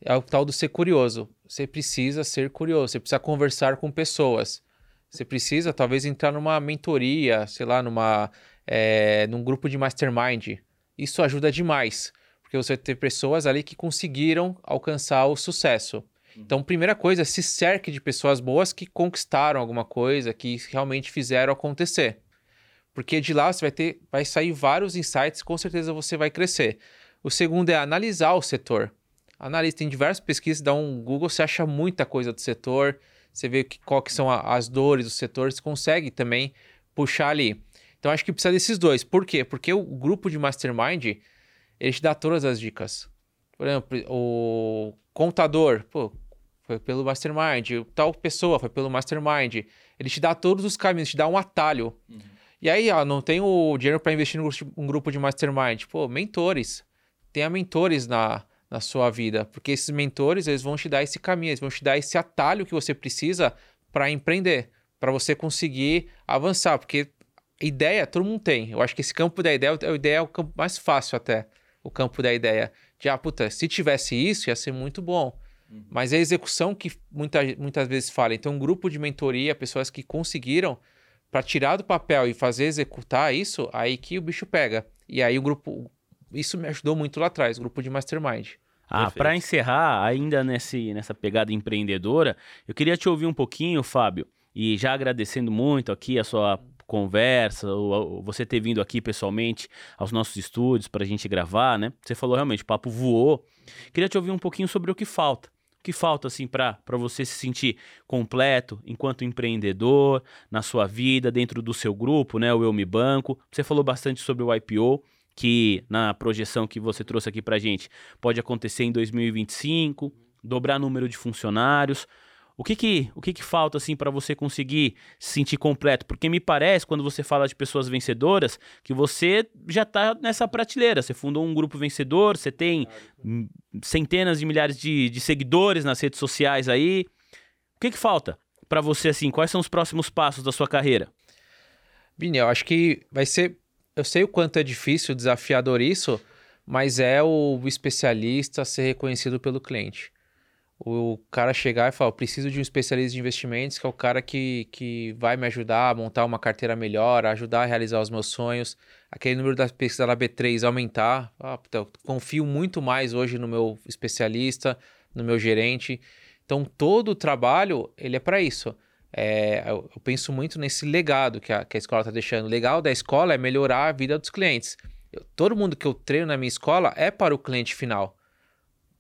S3: É o tal do ser curioso. Você precisa ser curioso, você precisa conversar com pessoas. Você precisa, talvez, entrar numa mentoria, sei lá, numa, é, num grupo de mastermind. Isso ajuda demais, porque você tem pessoas ali que conseguiram alcançar o sucesso. Então, primeira coisa, se cerque de pessoas boas que conquistaram alguma coisa, que realmente fizeram acontecer. Porque de lá você vai ter, vai sair vários insights, com certeza você vai crescer. O segundo é analisar o setor. Analisa, tem diversas pesquisas, dá um Google, você acha muita coisa do setor, você vê que, qual que são a, as dores do setor, você consegue também puxar ali. Então acho que precisa desses dois. Por quê? Porque o grupo de mastermind, ele te dá todas as dicas. Por exemplo, o contador, pô, foi pelo mastermind, tal pessoa foi pelo mastermind. Ele te dá todos os caminhos, te dá um atalho. Uhum. E aí, ó, não tem o dinheiro para investir num grupo de mastermind. Pô, mentores tenha mentores na, na sua vida, porque esses mentores eles vão te dar esse caminho, eles vão te dar esse atalho que você precisa para empreender, para você conseguir avançar, porque ideia todo mundo tem. Eu acho que esse campo da ideia, a ideia é o campo mais fácil até, o campo da ideia. De, ah, puta, se tivesse isso, ia ser muito bom. Uhum. Mas é a execução que muita, muitas vezes fala. Então, um grupo de mentoria, pessoas que conseguiram, para tirar do papel e fazer executar isso, aí que o bicho pega. E aí o grupo, isso me ajudou muito lá atrás, grupo de mastermind.
S1: Ah, para encerrar, ainda nesse, nessa pegada empreendedora, eu queria te ouvir um pouquinho, Fábio, e já agradecendo muito aqui a sua conversa, ou, você ter vindo aqui pessoalmente aos nossos estúdios para a gente gravar, né? Você falou realmente, o papo voou. Queria te ouvir um pouquinho sobre o que falta. O que falta, assim, para você se sentir completo enquanto empreendedor, na sua vida, dentro do seu grupo, né? O Eu Me Banco. Você falou bastante sobre o IPO que na projeção que você trouxe aqui para gente pode acontecer em 2025, dobrar número de funcionários. O que que, o que, que falta assim para você conseguir se sentir completo? Porque me parece, quando você fala de pessoas vencedoras, que você já está nessa prateleira. Você fundou um grupo vencedor, você tem centenas de milhares de, de seguidores nas redes sociais aí. O que, que falta para você assim? Quais são os próximos passos da sua carreira?
S3: Vini, eu acho que vai ser eu sei o quanto é difícil, desafiador isso, mas é o especialista ser reconhecido pelo cliente. O cara chegar e falar, preciso de um especialista de investimentos, que é o cara que, que vai me ajudar a montar uma carteira melhor, ajudar a realizar os meus sonhos. Aquele número da pesquisa da B3 aumentar. Ah, confio muito mais hoje no meu especialista, no meu gerente. Então, todo o trabalho, ele é para isso. É, eu, eu, penso muito nesse legado que a, que a escola está deixando. O legal da escola é melhorar a vida dos clientes. Eu, todo mundo que eu treino na minha escola é para o cliente final.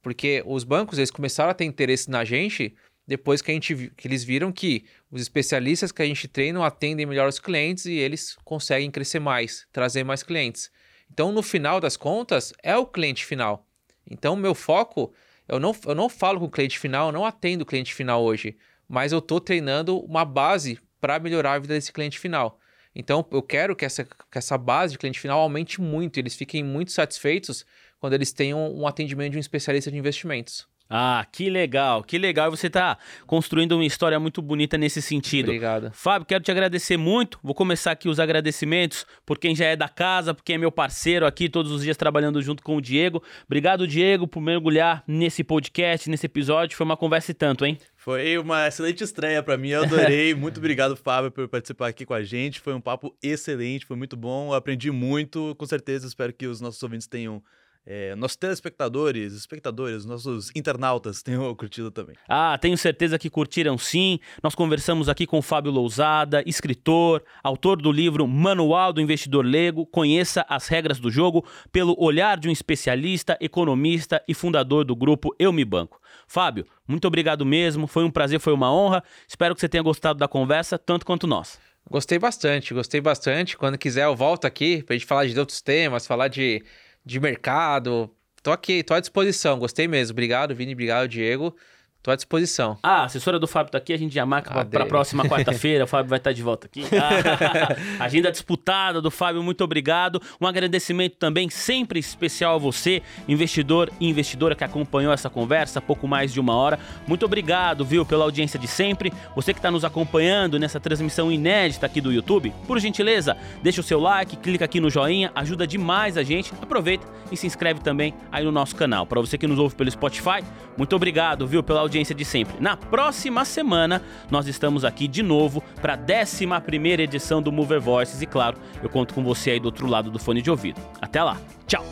S3: Porque os bancos eles começaram a ter interesse na gente depois que, a gente, que eles viram que os especialistas que a gente treina atendem melhor os clientes e eles conseguem crescer mais, trazer mais clientes. Então, no final das contas, é o cliente final. Então, meu foco, eu não, eu não falo com o cliente final, eu não atendo o cliente final hoje mas eu estou treinando uma base para melhorar a vida desse cliente final. Então, eu quero que essa, que essa base de cliente final aumente muito, eles fiquem muito satisfeitos quando eles tenham um atendimento de um especialista de investimentos.
S1: Ah, que legal, que legal. Você está construindo uma história muito bonita nesse sentido.
S3: Obrigado.
S1: Fábio, quero te agradecer muito. Vou começar aqui os agradecimentos por quem já é da casa, por quem é meu parceiro aqui todos os dias trabalhando junto com o Diego. Obrigado, Diego, por mergulhar nesse podcast, nesse episódio. Foi uma conversa e tanto, hein?
S2: Foi uma excelente estreia para mim, eu adorei. muito obrigado, Fábio, por participar aqui com a gente. Foi um papo excelente, foi muito bom. Eu aprendi muito, com certeza. Espero que os nossos ouvintes tenham é, nossos telespectadores, espectadores, nossos internautas tenham curtido também.
S1: Ah, tenho certeza que curtiram sim. Nós conversamos aqui com o Fábio Lousada, escritor, autor do livro Manual do Investidor Lego. Conheça as regras do jogo pelo olhar de um especialista, economista e fundador do grupo Eu Me Banco. Fábio, muito obrigado mesmo. Foi um prazer, foi uma honra. Espero que você tenha gostado da conversa, tanto quanto nós.
S3: Gostei bastante, gostei bastante. Quando quiser, eu volto aqui pra gente falar de outros temas, falar de de mercado. Tô aqui, tô à disposição. Gostei mesmo. Obrigado, Vini. Obrigado, Diego. Tô à disposição.
S1: Ah, a assessora do Fábio tá aqui, a gente já marca para a próxima quarta-feira. o Fábio vai estar tá de volta aqui. agenda disputada do Fábio, muito obrigado. Um agradecimento também sempre especial a você, investidor e investidora que acompanhou essa conversa, pouco mais de uma hora. Muito obrigado, viu, pela audiência de sempre. Você que está nos acompanhando nessa transmissão inédita aqui do YouTube, por gentileza, deixa o seu like, clica aqui no joinha, ajuda demais a gente. Aproveita e se inscreve também aí no nosso canal. Para você que nos ouve pelo Spotify, muito obrigado, viu, pela audiência audiência de sempre. Na próxima semana, nós estamos aqui de novo para a 11 edição do Mover Voices e, claro, eu conto com você aí do outro lado do fone de ouvido. Até lá, tchau!